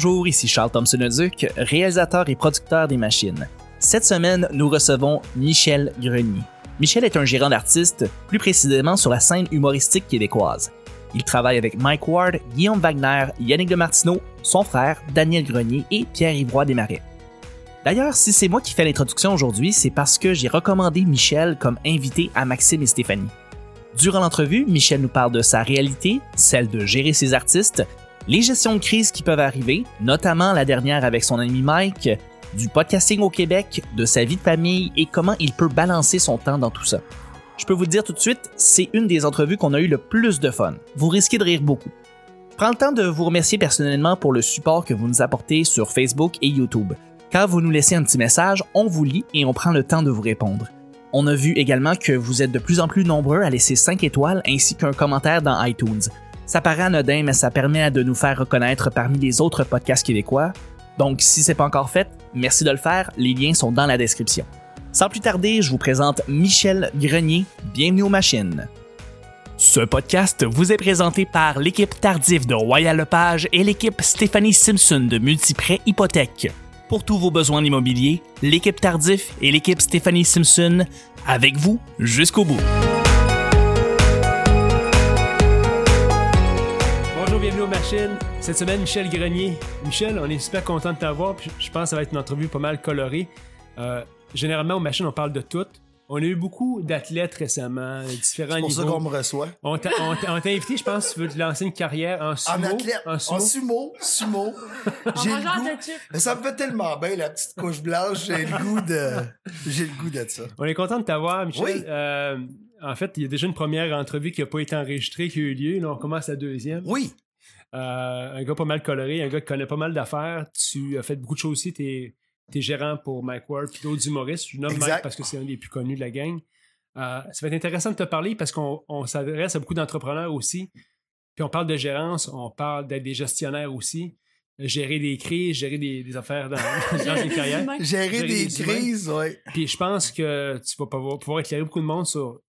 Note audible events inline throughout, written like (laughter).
Bonjour, ici Charles Thompson-Duc, réalisateur et producteur des machines. Cette semaine, nous recevons Michel Grenier. Michel est un gérant d'artistes, plus précisément sur la scène humoristique québécoise. Il travaille avec Mike Ward, Guillaume Wagner, Yannick de Martineau, son frère, Daniel Grenier et Pierre-Yvroy Desmarais. D'ailleurs, si c'est moi qui fais l'introduction aujourd'hui, c'est parce que j'ai recommandé Michel comme invité à Maxime et Stéphanie. Durant l'entrevue, Michel nous parle de sa réalité, celle de gérer ses artistes, les gestions de crise qui peuvent arriver, notamment la dernière avec son ami Mike, du podcasting au Québec, de sa vie de famille et comment il peut balancer son temps dans tout ça. Je peux vous dire tout de suite, c'est une des entrevues qu'on a eu le plus de fun. Vous risquez de rire beaucoup. Prends le temps de vous remercier personnellement pour le support que vous nous apportez sur Facebook et YouTube. Quand vous nous laissez un petit message, on vous lit et on prend le temps de vous répondre. On a vu également que vous êtes de plus en plus nombreux à laisser 5 étoiles ainsi qu'un commentaire dans iTunes. Ça paraît anodin, mais ça permet de nous faire reconnaître parmi les autres podcasts québécois. Donc, si c'est pas encore fait, merci de le faire. Les liens sont dans la description. Sans plus tarder, je vous présente Michel Grenier. Bienvenue aux machines. Ce podcast vous est présenté par l'équipe Tardif de Royal Lepage et l'équipe Stéphanie Simpson de Multiprêt Hypothèque. Pour tous vos besoins immobiliers, l'équipe Tardif et l'équipe Stéphanie Simpson avec vous jusqu'au bout. Bienvenue aux machines. Cette semaine, Michel Grenier. Michel, on est super content de t'avoir. puis Je pense que ça va être une entrevue pas mal colorée. Euh, généralement, aux machines, on parle de tout. On a eu beaucoup d'athlètes récemment, différents C'est pour ça niveaux. qu'on me reçoit. On t'a invité, je pense, tu veux te lancer une carrière en En sumo. athlète, En en sumo. sumo, (laughs) sumo. J'ai le goût. Ça me fait tellement bien, la petite couche blanche. J'ai le goût de. J'ai le goût de ça. On est content de t'avoir, Michel. Oui. Euh, en fait, il y a déjà une première entrevue qui n'a pas été enregistrée qui a eu lieu. Là, on commence la deuxième. Oui. Euh, un gars pas mal coloré, un gars qui connaît pas mal d'affaires. Tu as fait beaucoup de choses aussi. T'es es gérant pour Mike Ward puis d'autres humoristes. Je nomme Exact. Mike parce que c'est un des plus connus de la gang. Euh, ça va être intéressant de te parler parce qu'on on s'adresse à beaucoup d'entrepreneurs aussi. Puis on parle de gérance, on parle d'être des gestionnaires aussi. Gérer des crises, gérer des, des affaires dans, (laughs) dans une carrière. Gérer Gérer des crises, oui. Puis je pense que tu vas pouvoir, pouvoir éclairer beaucoup de monde sur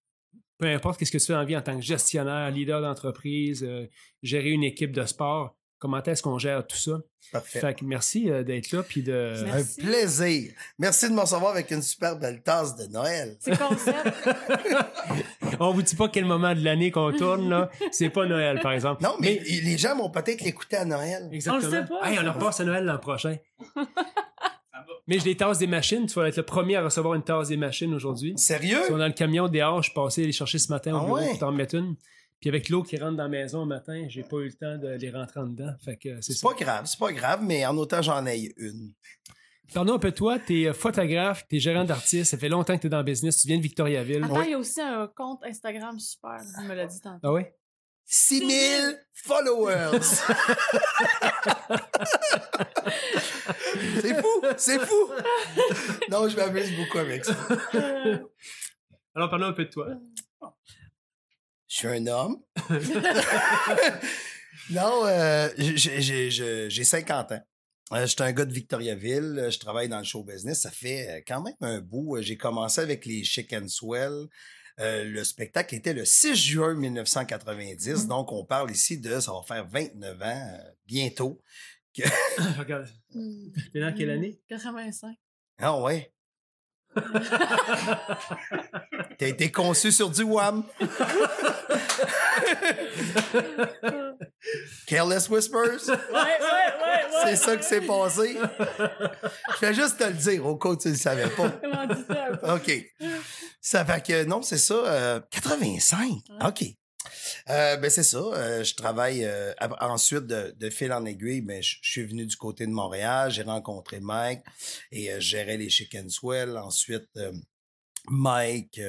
peu importe qu'est-ce que tu fais en vie en tant que gestionnaire, leader d'entreprise, euh, gérer une équipe de sport. Comment est-ce qu'on gère tout ça? Parfait. Fait que merci euh, d'être là. Puis de... Merci. Un plaisir. Merci de me recevoir avec une super belle tasse de Noël. C'est concept. (laughs) On vous dit pas quel moment de l'année qu'on tourne, là. C'est pas Noël, par exemple. Non, mais, les gens vont peut-être l'écouter à Noël. Exactement. On le sait pas. Hey, on en repasse à Noël l'an prochain. (laughs) Mais j'ai des tasses des machines. Tu vas être le premier à recevoir une tasse des machines aujourd'hui. Sérieux? Ils sont dans le camion dehors. Je suis passé les chercher ce matin au Ah bureau ouais? pour t'en mettre une. Puis avec l'eau qui rentre dans la maison le matin, j'ai pas eu le temps de les rentrer en dedans. Fait que c'est pas grave, c'est pas grave, mais en autant j'en ai une. Parle-nous un peu de toi. T'es euh, photographe, t'es gérant d'artiste. Ça fait longtemps que t'es dans le business. Tu viens de Victoriaville. Attends, Oui. il y a aussi un compte Instagram super. Il me l'a dit tantôt. Ah ouais? 6000 followers! (laughs) (laughs) (laughs) c'est fou, c'est fou! Non, je m'amuse beaucoup avec ça. Alors, parle-nous un peu de toi. Je suis un homme. (laughs) non, euh, j'ai- j'ai j'ai- j'ai 50 ans. Euh, J'étais un gars de Victoriaville. Euh, Je travaille dans le show business. Ça fait quand même un bout. J'ai commencé avec les Chicken Swell. Euh, le spectacle était le 6 juin 1990. Donc, on parle ici de, ça va faire 29 ans euh, bientôt. (laughs) Regarde. hmm. T'es dans quelle année? 85. Ah ouais? (laughs) T'as été conçu sur du WAM. (laughs) Careless Whispers? Ouais, ouais, ouais, ouais. C'est ça qui s'est passé. Je vais juste te le dire au cas où tu ne le savais pas. Comment ça? OK. Ça fait que, non, c'est ça. euh, 85. OK. Euh, ben, c'est ça. euh, je travaille euh, ensuite de, fil en aiguille. Ben, je suis venu du côté de Montréal. J'ai rencontré Mike et je gérais les Chicken Swell. Ensuite, Mike.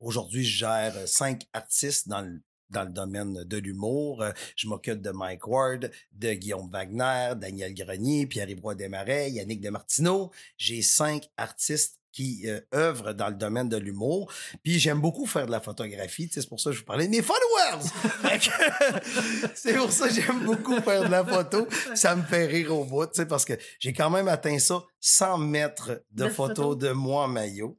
Aujourd'hui, je gère cinq artistes dans le dans le domaine de l'humour. Je m'occupe de Mike Ward, de Guillaume Wagner, Daniel Grenier, Pierre-Yvroy Desmarais, Yannick Demartino. J'ai cinq artistes qui euh, œuvrent dans le domaine de l'humour. Puis j'aime beaucoup faire de la photographie. C'est pour ça que je vous parlais de mes followers. (laughs) (laughs) C'est pour ça que j'aime beaucoup faire de la photo. Ça me fait rire au bout, tu sais, parce que j'ai quand même atteint ça sans mettre de, photos photos. de moi en maillot.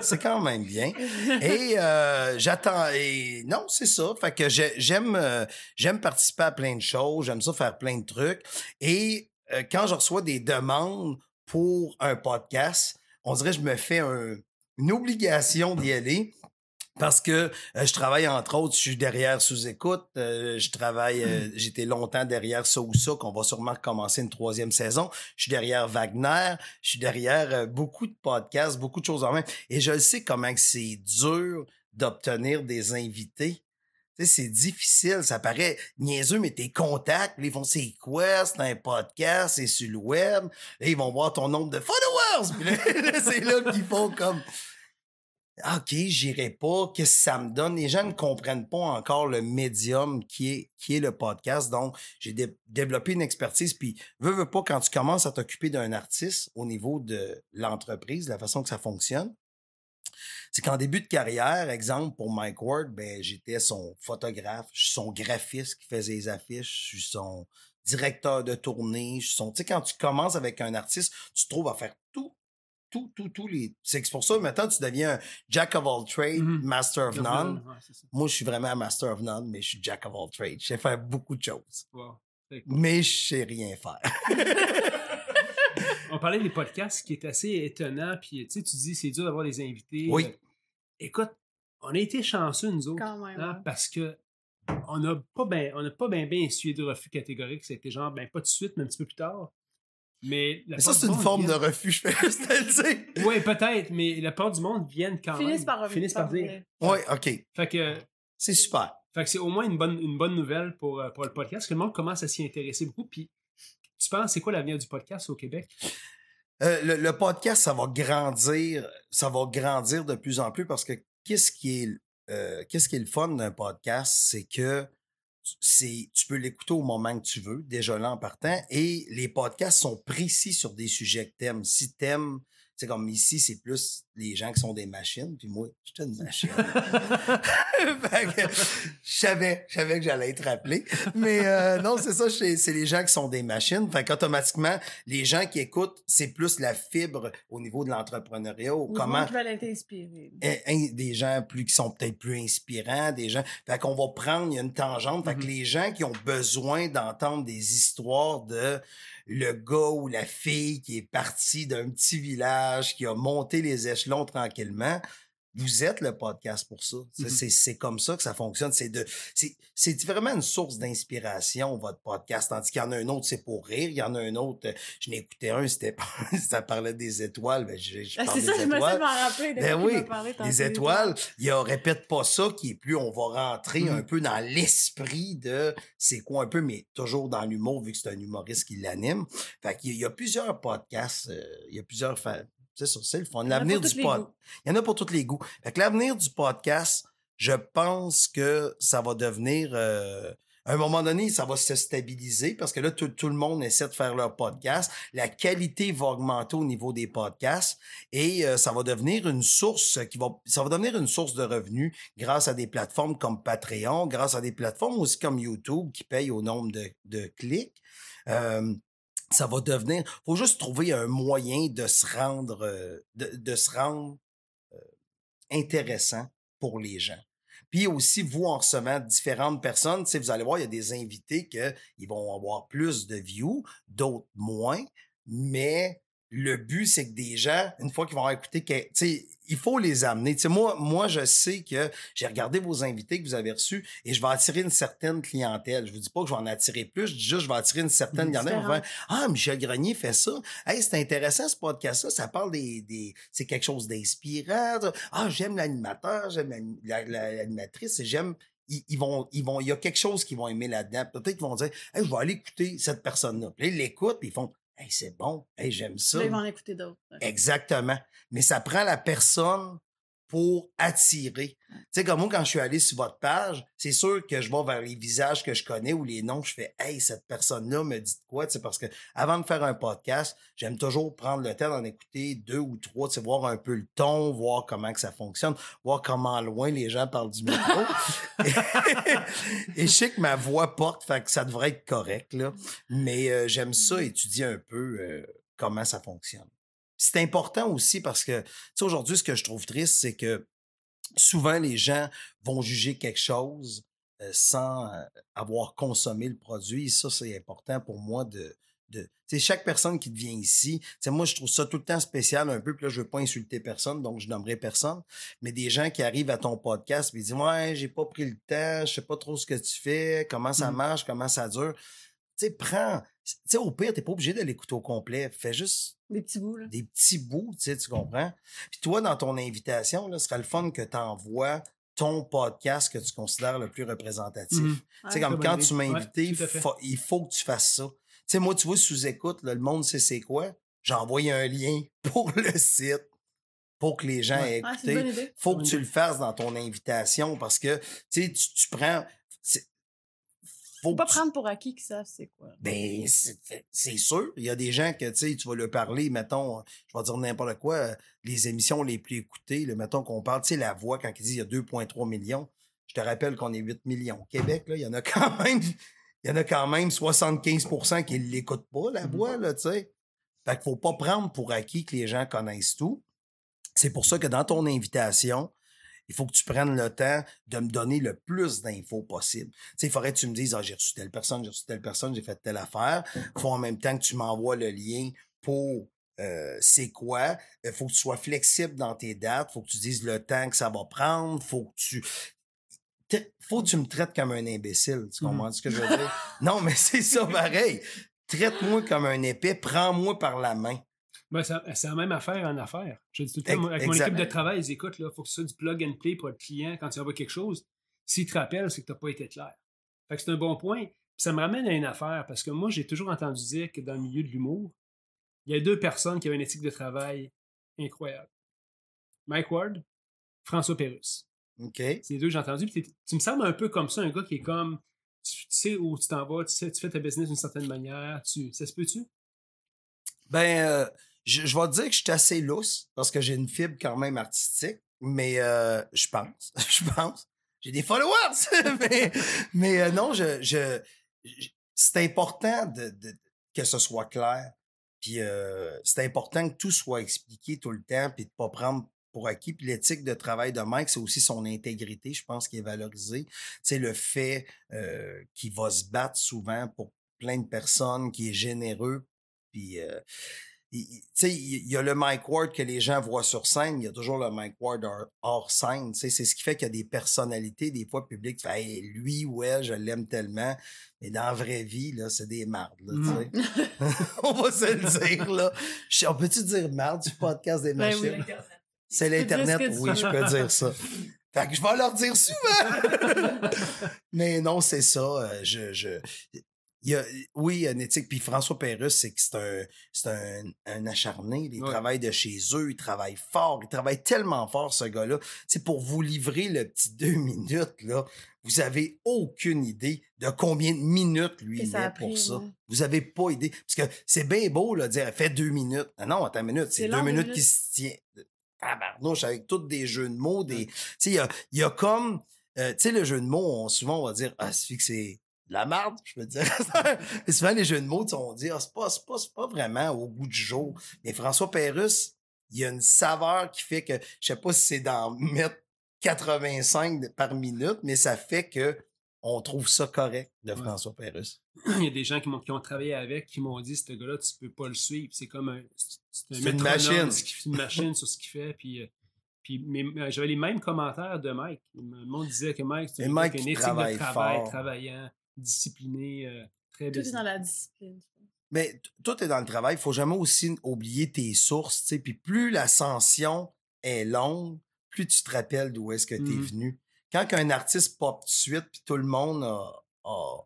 C'est quand même bien. (laughs) Et euh, j'attends. Et non, c'est ça. Fait que j'ai- j'aime euh, j'aime participer à plein de choses. J'aime ça faire plein de trucs. Et euh, quand je reçois des demandes pour un podcast, on dirait que je me fais un- une obligation d'y aller. Parce que euh, je travaille, entre autres, je suis derrière sous-écoute. euh, je travaille, euh, j'étais longtemps derrière ça ou ça, qu'on va sûrement commencer une troisième saison. Je suis derrière Wagner. Je suis derrière beaucoup de podcasts, beaucoup de choses en même. Et je le sais comment que c'est dur d'obtenir des invités. C'est difficile, ça paraît niaiseux, mais tes contacts, ils font c'est quoi? C'est un podcast, c'est sur le web. Ils vont voir ton nombre de followers. (laughs) C'est là qu'ils font comme OK, j'irai pas, qu'est-ce que ça me donne? Les gens ne comprennent pas encore le médium qui est, le podcast. Donc, j'ai dé- développé une expertise. Puis, veux, veux pas, quand tu commences à t'occuper d'un artiste au niveau de l'entreprise, la façon que ça fonctionne, c'est qu'en début de carrière, exemple pour Mike Ward, ben, j'étais son photographe, je suis son graphiste qui faisait les affiches, je suis son directeur de tournée, je suis son. Tu sais, quand tu commences avec un artiste, tu te trouves à faire tout, tout, tout, tous les. C'est que pour ça, maintenant, tu deviens un Jack of all trades, Mhm. Master of none. Ouais. Moi, je suis vraiment un Master of none, mais je suis Jack of all trades. Je sais faire beaucoup de choses, Wow. mais je sais rien faire. (laughs) On parlait des podcasts qui est assez étonnant, puis tu sais, tu dis c'est dur d'avoir des invités. Oui. Euh, écoute, on a été chanceux, nous autres, Quand même. hein, ouais. parce que on n'a pas bien on a pas bien bien essuyé de refus catégorique. C'était genre, ben pas tout de suite, mais un petit peu plus tard. Mais, la Mais ça, c'est une forme de refus, je fais juste te le dire. Oui, peut-être, mais la part du monde viennent quand Finissent même. par revenir. finissent par dire. Oui, OK. Fait que, C'est super. fait que c'est au moins une bonne, une bonne nouvelle pour, euh, pour le podcast, que le monde commence à s'y intéresser beaucoup. Puis, tu penses, c'est quoi l'avenir du podcast au Québec? Euh, le, podcast, ça va grandir, ça va grandir de plus en plus parce que qu'est-ce qui est, euh, qu'est-ce le fun d'un podcast, c'est que c'est, tu peux l'écouter au moment que tu veux, déjà là en partant, et les podcasts sont précis sur des sujets que t'aimes. Si t'aimes, c'est comme ici, c'est plus les gens qui sont des machines, puis moi, je suis une (laughs) machine. Je savais, je savais que j'allais être rappelé. Mais euh, non, c'est ça, c'est les gens qui sont des machines. Fait qu'automatiquement, les gens qui écoutent, c'est plus la fibre au niveau de l'entrepreneuriat. ou Comment qui veulent être inspirés. in- in- des gens plus qui sont peut-être plus inspirants, des gens. Fait qu'on va prendre, il y a une tangente. Fait que Mhm. les gens qui ont besoin d'entendre des histoires de le gars ou la fille qui est parti d'un petit village, qui a monté les échelons tranquillement. Vous êtes le podcast pour ça. C'est- Mhm. C'est comme ça que ça fonctionne. C'est de, c'est- c'est vraiment une source d'inspiration, votre podcast. Tandis qu'il y en a un autre, c'est pour rire. Il y en a un autre, je n'ai écouté un, c'était (laughs) ça parlait des étoiles. Ben, je, je Ah, parle c'est des ça, je me suis rappeler. Ben oui, les Les étoiles, il y a répète pas ça qui est plus on va rentrer Mhm. un peu dans l'esprit de c'est quoi un peu mais toujours dans l'humour vu que c'est un humoriste qui l'anime. Fait qu'il y y a plusieurs podcasts, euh, il y a plusieurs c'est ça, c'est le fun. L'avenir du pod. Il y en a pour tous les goûts. Fait que l'avenir du podcast, je pense que ça va devenir euh, à un moment donné, ça va se stabiliser parce que là, tout, tout le monde essaie de faire leur podcast. La qualité va augmenter au niveau des podcasts et euh, ça va devenir une source qui va, ça va devenir une source de revenus grâce à des plateformes comme Patreon, grâce à des plateformes aussi comme YouTube qui payent au nombre de, de clics. Euh, ça va devenir. Faut juste trouver un moyen de se rendre, euh, de, se rendre euh, intéressant pour les gens. Puis aussi, vous, en recevant différentes personnes, vous allez voir, il y a des invités qui vont avoir plus de views, d'autres moins, mais le but, c'est que des gens, une fois qu'ils vont écouter, tu sais, il faut les amener. Tu sais, moi, moi, je sais que j'ai regardé vos invités que vous avez reçus et je vais attirer une certaine clientèle. Je vous dis pas que je vais en attirer plus, je dis juste que je vais attirer une certaine faire, ah, Michel Grenier fait ça. Hey, c'est intéressant ce podcast-là. Ça parle des, des c'est quelque chose d'inspirant. Ah, j'aime l'animateur, j'aime l'ani- la- la- l'animatrice, et j'aime. Ils, ils vont, ils vont, il y a quelque chose qu'ils vont aimer là-dedans. Peut-être qu'ils vont dire, hey, je vais aller écouter cette personne-là. Puis là, ils l'écoutent, ils font, hey, c'est bon, hey, j'aime ça. Ils vont en écouter d'autres. Exactement. Mais ça prend la personne pour attirer. Tu sais, comme moi, quand je suis allé sur votre page, c'est sûr que je vais vers les visages que je connais ou les noms, je fais Hey, cette personne-là me dit quoi? Tu sais, parce que avant de faire un podcast, j'aime toujours prendre le temps d'en écouter deux ou trois, tu sais, voir un peu le ton, voir comment que ça fonctionne, voir comment loin les gens parlent du micro. (laughs) Et je sais que ma voix porte, fait que ça devrait être correct, là. Mais euh, j'aime ça étudier un peu euh, comment ça fonctionne. C'est important aussi parce que, tu sais, aujourd'hui, ce que je trouve triste, c'est que souvent les gens vont juger quelque chose euh, sans euh, avoir consommé le produit. Et ça, c'est important pour moi de, sais, chaque personne qui vient ici, tu sais, moi, je trouve ça tout le temps spécial un peu, puis là, je veux pas insulter personne, donc je nommerai personne, mais des gens qui arrivent à ton podcast, ils disent, ouais, j'ai pas pris le temps, je sais pas trop ce que tu fais, comment ça Mhm. marche, comment ça dure. Tu sais, prends, tu sais, au pire, t'es pas obligé de l'écouter au complet, fais juste Des petits bouts, là. des petits bouts, tu sais, tu comprends? Puis toi, dans ton invitation, là, ce serait le fun que tu envoies ton podcast que tu considères le plus représentatif. Mhm. Tu sais, comme quand tu m'as invité, Ouais, fa- il faut que tu fasses ça. Tu sais, moi, tu vois, sous-écoute, le monde sait c'est quoi. J'ai envoyé un lien (laughs) pour le site pour que les gens Ouais. aient Ah, écouté. idée. faut que tu le fasses dans ton invitation parce que, tu sais, tu, tu prends... Faut Faut pas tu- prendre pour acquis que ça, c'est quoi? ben, c'est c'est sûr. Il y a des gens que, tu sais, tu vas leur parler, mettons, je vais dire n'importe quoi, euh, les émissions les plus écoutées, là, mettons qu'on parle, tu sais, la voix, quand il dit il y a 2,3 millions, je te rappelle qu'on est 8 millions. Au Québec, là, il y en a quand (laughs) même, il y en a quand même 75% qui ne l'écoutent pas, la Mhm. voix, là, tu sais. Fait qu'il faut pas prendre pour acquis que les gens connaissent tout. C'est pour ça que dans ton invitation, il faut que tu prennes le temps de me donner le plus d'infos possible. Tu sais, il faudrait que tu me dises, ah, j'ai reçu telle personne, j'ai reçu telle personne, j'ai fait telle affaire. Il faut en même temps que tu m'envoies le lien pour euh, c'est quoi. Il faut que tu sois flexible dans tes dates. Il faut que tu dises le temps que ça va prendre. faut que tu. Faut que tu me traites comme un imbécile. Tu Mhm. comprends ce que je veux dire? non, mais c'est ça pareil. Traite-moi comme un épée. Prends-moi par la main. Ben, c'est la même affaire en affaires. Je dis tout le temps, avec mon équipe de travail, ils écoutent, il faut que ce soit du plug and play pour le client quand il envoie quelque chose. S'il te rappelle, c'est que tu n'as pas été clair. Fait que c'est un bon point. Puis ça me ramène à une affaire, parce que moi, j'ai toujours entendu dire que dans le milieu de l'humour, il y a deux personnes qui avaient une éthique de travail incroyable. Mike Ward, François Pérusse. OK? C'est les deux que j'ai entendu. Puis tu me sembles un peu comme ça, un gars qui est comme, tu, tu sais où tu t'en vas, tu, sais, tu fais ta business d'une certaine manière. Tu, ça se peut-tu? Ben, euh, je, je vais te dire que je suis assez lousse parce que j'ai une fibre quand même artistique, mais euh, je pense, (laughs) je pense. J'ai des followers, (laughs) mais, mais euh, non, je, je, c'est important de, de- que ce soit clair. Puis euh, c'est important que tout soit expliqué tout le temps, puis de pas prendre pour acquis. Puis l'éthique de travail de Mike, c'est aussi son intégrité, je pense, qui est valorisée. C'est le fait euh, qu'il va se battre souvent pour plein de personnes, qui est généreux, puis, euh, il- il- tu sais, il y a le Mike Ward que les gens voient sur scène, il y a toujours le Mike Ward hors, hors scène. C'est ce qui fait qu'il y a des personnalités, des fois publiques, Hey, lui ou elle, je l'aime tellement. Mais dans la vraie vie, là, c'est des mardes. Là, sais. (laughs) (laughs) On va se le dire. là. On peut-tu dire marde du podcast des Ben oui. machines? C'est peux dire l'Internet, oui, je peux dire ça. Fait que je vais leur dire souvent. (laughs) Mais non, c'est ça. euh, Je, je, il y a, oui, il y a une éthique. Puis François Pérusse, c'est que c'est un, c'est un, un acharné. Il Ouais. travaille de chez eux, il travaille fort, il travaille tellement fort, ce gars-là. C'est pour vous livrer le petit (laughs) deux minutes, là. Vous avez aucune idée de combien de minutes lui il met pour ça. ouais. Vous avez pas idée. Parce que c'est bien beau, là, de dire, fait deux minutes. Ah non, attends une minute. C'est C'est deux minutes minutes. qui se tient. Tabarnouche, avec tous des jeux de mots, des. Tu sais, il y a, y a comme. euh, tu sais, le jeu de mots, on- souvent, on va dire, ah, c'est que c'est de la merde, je peux dire. (laughs) Mais souvent, les jeux de mots, on dit, ah, c'est pas, c'est pas, pas vraiment au goût du jour. Mais François Pérusse, il y a une saveur qui fait que, je sais pas si c'est d'en mettre 85 de- par minute, mais ça fait que on trouve ça correct de Ouais. François Pérusse. Il y a des gens qui, m'ont- qui ont travaillé avec qui m'ont dit ce gars-là, tu peux pas le suivre. C'est comme un, c'est un une machine. une machine sur ce qu'il fait. Puis, euh, puis mais, j'avais les mêmes commentaires de Mike. Le monde disait que Mike, c'est Et un éthique de travail, fort. travaillant, discipliné, euh, très Tout est dans la discipline. je pense. Mais tout est dans le travail. Il faut jamais aussi oublier tes sources. tu sais. Puis plus l'ascension est longue, plus tu te rappelles d'où est-ce que tu es Mhm. venu. Quand un artiste pop tout de suite, puis tout le monde a, a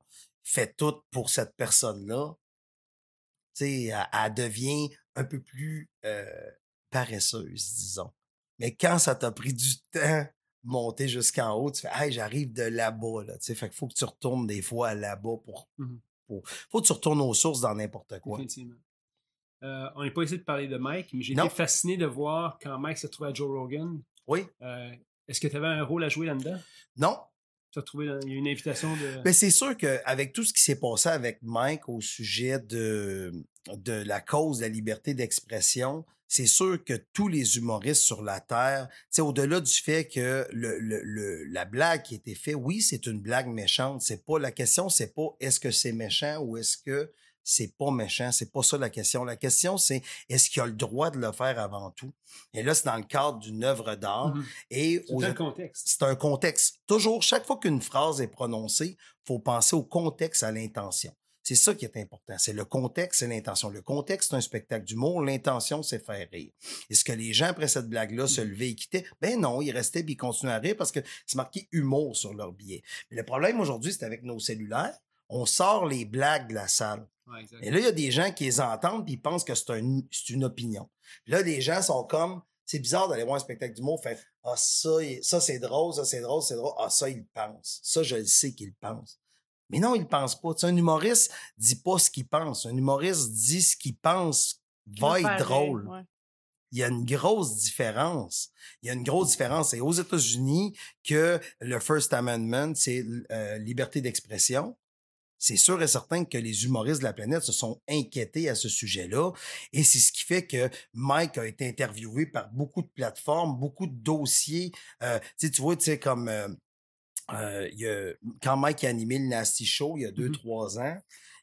fait tout pour cette personne-là, tu sais, elle, elle devient un peu plus euh, paresseuse, disons. Mais quand ça t'a pris du (laughs) temps monter jusqu'en haut, tu fais Hey, j'arrive de là-bas. Là. Tu sais, Fait qu'il faut que tu retournes des fois là-bas pour, pour. faut que tu retournes aux sources dans n'importe quoi. Définitivement. Euh, on n'est pas ici de parler de Mike, mais j'ai été fasciné de voir quand Mike s'est retrouvé à Joe Rogan. Oui? Euh, Est-ce que tu avais un rôle à jouer là-dedans? Non. Tu as trouvé il y a une invitation de. Mais c'est sûr qu'avec tout ce qui s'est passé avec Mike au sujet de, de la cause de la liberté d'expression, c'est sûr que tous les humoristes sur la Terre, tu sais, au-delà du fait que le, le- le- la blague qui a été faite, oui, c'est une blague méchante. C'est pas la question, c'est pas est-ce que c'est méchant ou est-ce que c'est pas méchant, c'est pas ça la question. La question, c'est est-ce qu'il a le droit de le faire avant tout? Et là, c'est dans le cadre d'une œuvre d'art. Mhm. Et C'est aux- un contexte. c'est un contexte. Toujours, chaque fois qu'une phrase est prononcée, faut penser au contexte, à l'intention. C'est ça qui est important. C'est le contexte et l'intention. Le contexte, c'est un spectacle d'humour. L'intention, c'est faire rire. Est-ce que les gens, après cette blague-là, se levaient et quittaient? Ben non, ils restaient puis ils continuaient à rire parce que c'est marqué humour sur leur billet. Mais le problème aujourd'hui, c'est avec nos cellulaires. On sort les blagues de la salle. Ouais. Et là, il y a des gens qui les entendent puis ils pensent que c'est un- c'est une opinion. Là, les gens sont comme, c'est bizarre d'aller voir un spectacle d'humour, fait, ah, ça, ça c'est drôle, ça c'est drôle, c'est drôle, ah, ça, il pense. Ça, je le sais qu'il pense. Mais non, il ne pense pas. Tu sais, un humoriste dit pas ce qu'il pense. Un humoriste dit ce qu'il pense va être drôle. ouais. Il y a une grosse différence. Il y a une grosse différence. C'est aux États-Unis que le First Amendment, c'est euh, liberté d'expression. C'est sûr et certain que les humoristes de la planète se sont inquiétés à ce sujet-là. Et c'est ce qui fait que Mike a été interviewé par beaucoup de plateformes, beaucoup de dossiers. Euh, tu vois, tu sais, comme euh, euh, il y a, quand Mike a animé le Nasty Show il y a deux, Mhm. trois ans,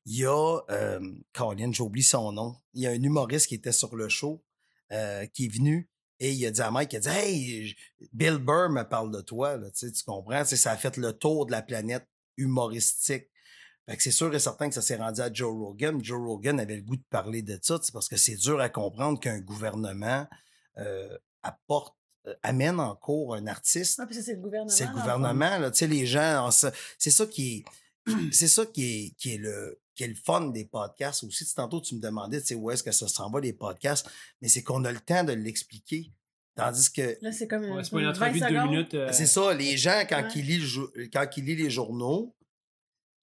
il y a, euh, Colin, j'oublie son nom, il y a un humoriste qui était sur le show, euh, qui est venu et il a dit à Mike, il a dit, hey, Bill Burr me parle de toi, là, tu sais, tu comprends? Ça a fait le tour de la planète humoristique. Fait que c'est sûr et certain que ça s'est rendu à Joe Rogan. Joe Rogan avait le goût de parler de ça, parce que c'est dur à comprendre qu'un gouvernement euh, apporte, amène en cours un artiste Ah, puis ça, c'est le gouvernement. c'est le gouvernement, là. Tu sais, les gens, c'est ça qui est, (clears throat) c'est ça qui est, qui est le, qui est le fun des podcasts aussi. Tantôt, tu me demandais, tu sais, où est-ce que ça s'en va, les podcasts, mais c'est qu'on a le temps de l'expliquer. Tandis que, Là, c'est comme Ouais, c'est pas une 20 entrevue de deux minutes. euh, c'est ça, les gens, quand, Ouais. ils lisent, quand ils lisent les journaux,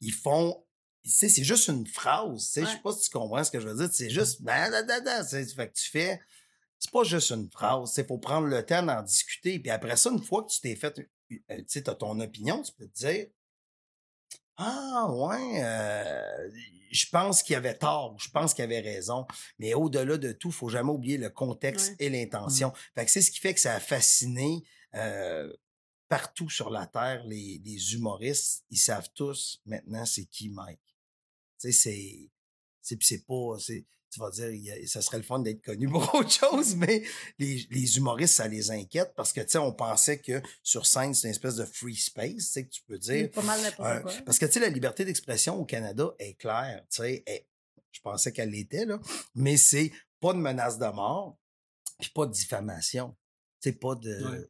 ils font, tu sais, c'est juste une phrase, tu sais, je sais pas si tu comprends ce que je veux dire, c'est juste, ben, da, da, da, c'est- fait que tu fais, c'est pas juste une phrase, il faut prendre le temps d'en discuter, puis après ça, une fois que tu t'es fait, euh, tu sais, t'as ton opinion, tu peux te dire, ah, ouais, euh, je pense qu'il avait tort, je pense qu'il avait raison. Mais au-delà de tout, faut jamais oublier le contexte Ouais. et l'intention. Fait que c'est ce qui fait que ça a fasciné euh, partout sur la Terre les, les humoristes. Ils savent tous maintenant c'est qui Mike. Tu sais, c'est. C'est puis c'est pas. Tu vas dire, ça serait le fun d'être connu pour (laughs) autre chose, mais les, les humoristes, ça les inquiète parce que, tu sais, on pensait que sur scène, c'est une espèce de free space, tu sais, que tu peux dire. C'est pas mal n'importe Euh, quoi. parce que, tu sais, la liberté d'expression au Canada est claire, tu sais. Je pensais qu'elle l'était, là. Mais c'est pas de menace de mort, puis pas de diffamation. C'est pas de... Ouais.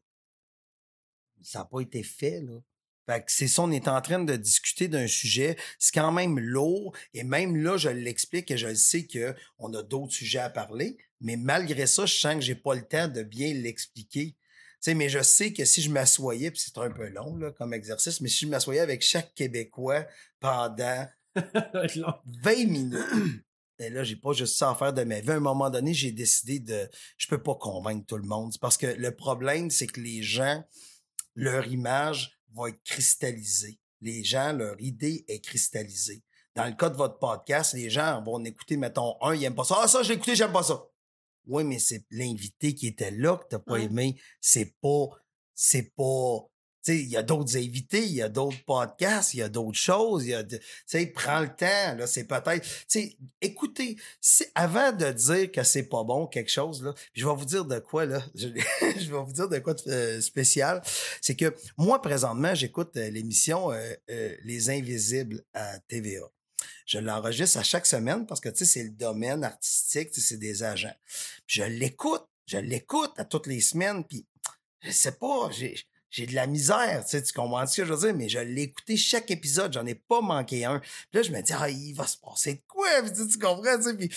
Ça n'a pas été fait, là. Fait que c'est ça, on est en train de discuter d'un sujet. C'est quand même lourd. Et même là, je l'explique et je le sais qu'on a d'autres sujets à parler. Mais malgré ça, je sens que j'ai pas le temps de bien l'expliquer. Tu sais, mais je sais que si je m'assoyais, puis c'est un peu long là, comme exercice, mais si je m'assoyais avec chaque Québécois pendant ça va être long. 20 minutes, et là, j'ai pas juste ça à faire de ma vie. À un moment donné, j'ai décidé de. Je peux pas convaincre tout le monde. Parce que le problème, c'est que les gens, leur image va être cristallisée. Les gens, leur idée est cristallisée. Dans le cas de votre podcast, les gens vont écouter, mettons, un, ils aiment pas ça. Ah, ça, je l'ai écouté, j'aime pas ça. Oui, mais c'est l'invité qui était là que t'as pas Ouais. aimé. C'est pas. C'est pas. Il y a d'autres invités, il y a d'autres podcasts, il y a d'autres choses. Il y a prends le temps. Là, c'est peut-être. Écoutez, avant de dire que c'est pas bon quelque chose là, je vais vous dire de quoi là. (laughs) Je, vais vous dire de quoi de euh, spécial. C'est que moi présentement, j'écoute euh, l'émission euh, Les Invisibles à TVA. Je l'enregistre à chaque semaine parce que tu sais, c'est le domaine artistique, c'est des agents. Je l'écoute, je l'écoute à toutes les semaines, puis je sais pas, j'ai j'ai de la misère, tu sais, tu comprends ce que je veux dire, mais je l'ai écouté chaque épisode, j'en ai pas manqué un. Là, je me dis, ah, il va se passer de quoi? Tu, comprends, tu sais, puis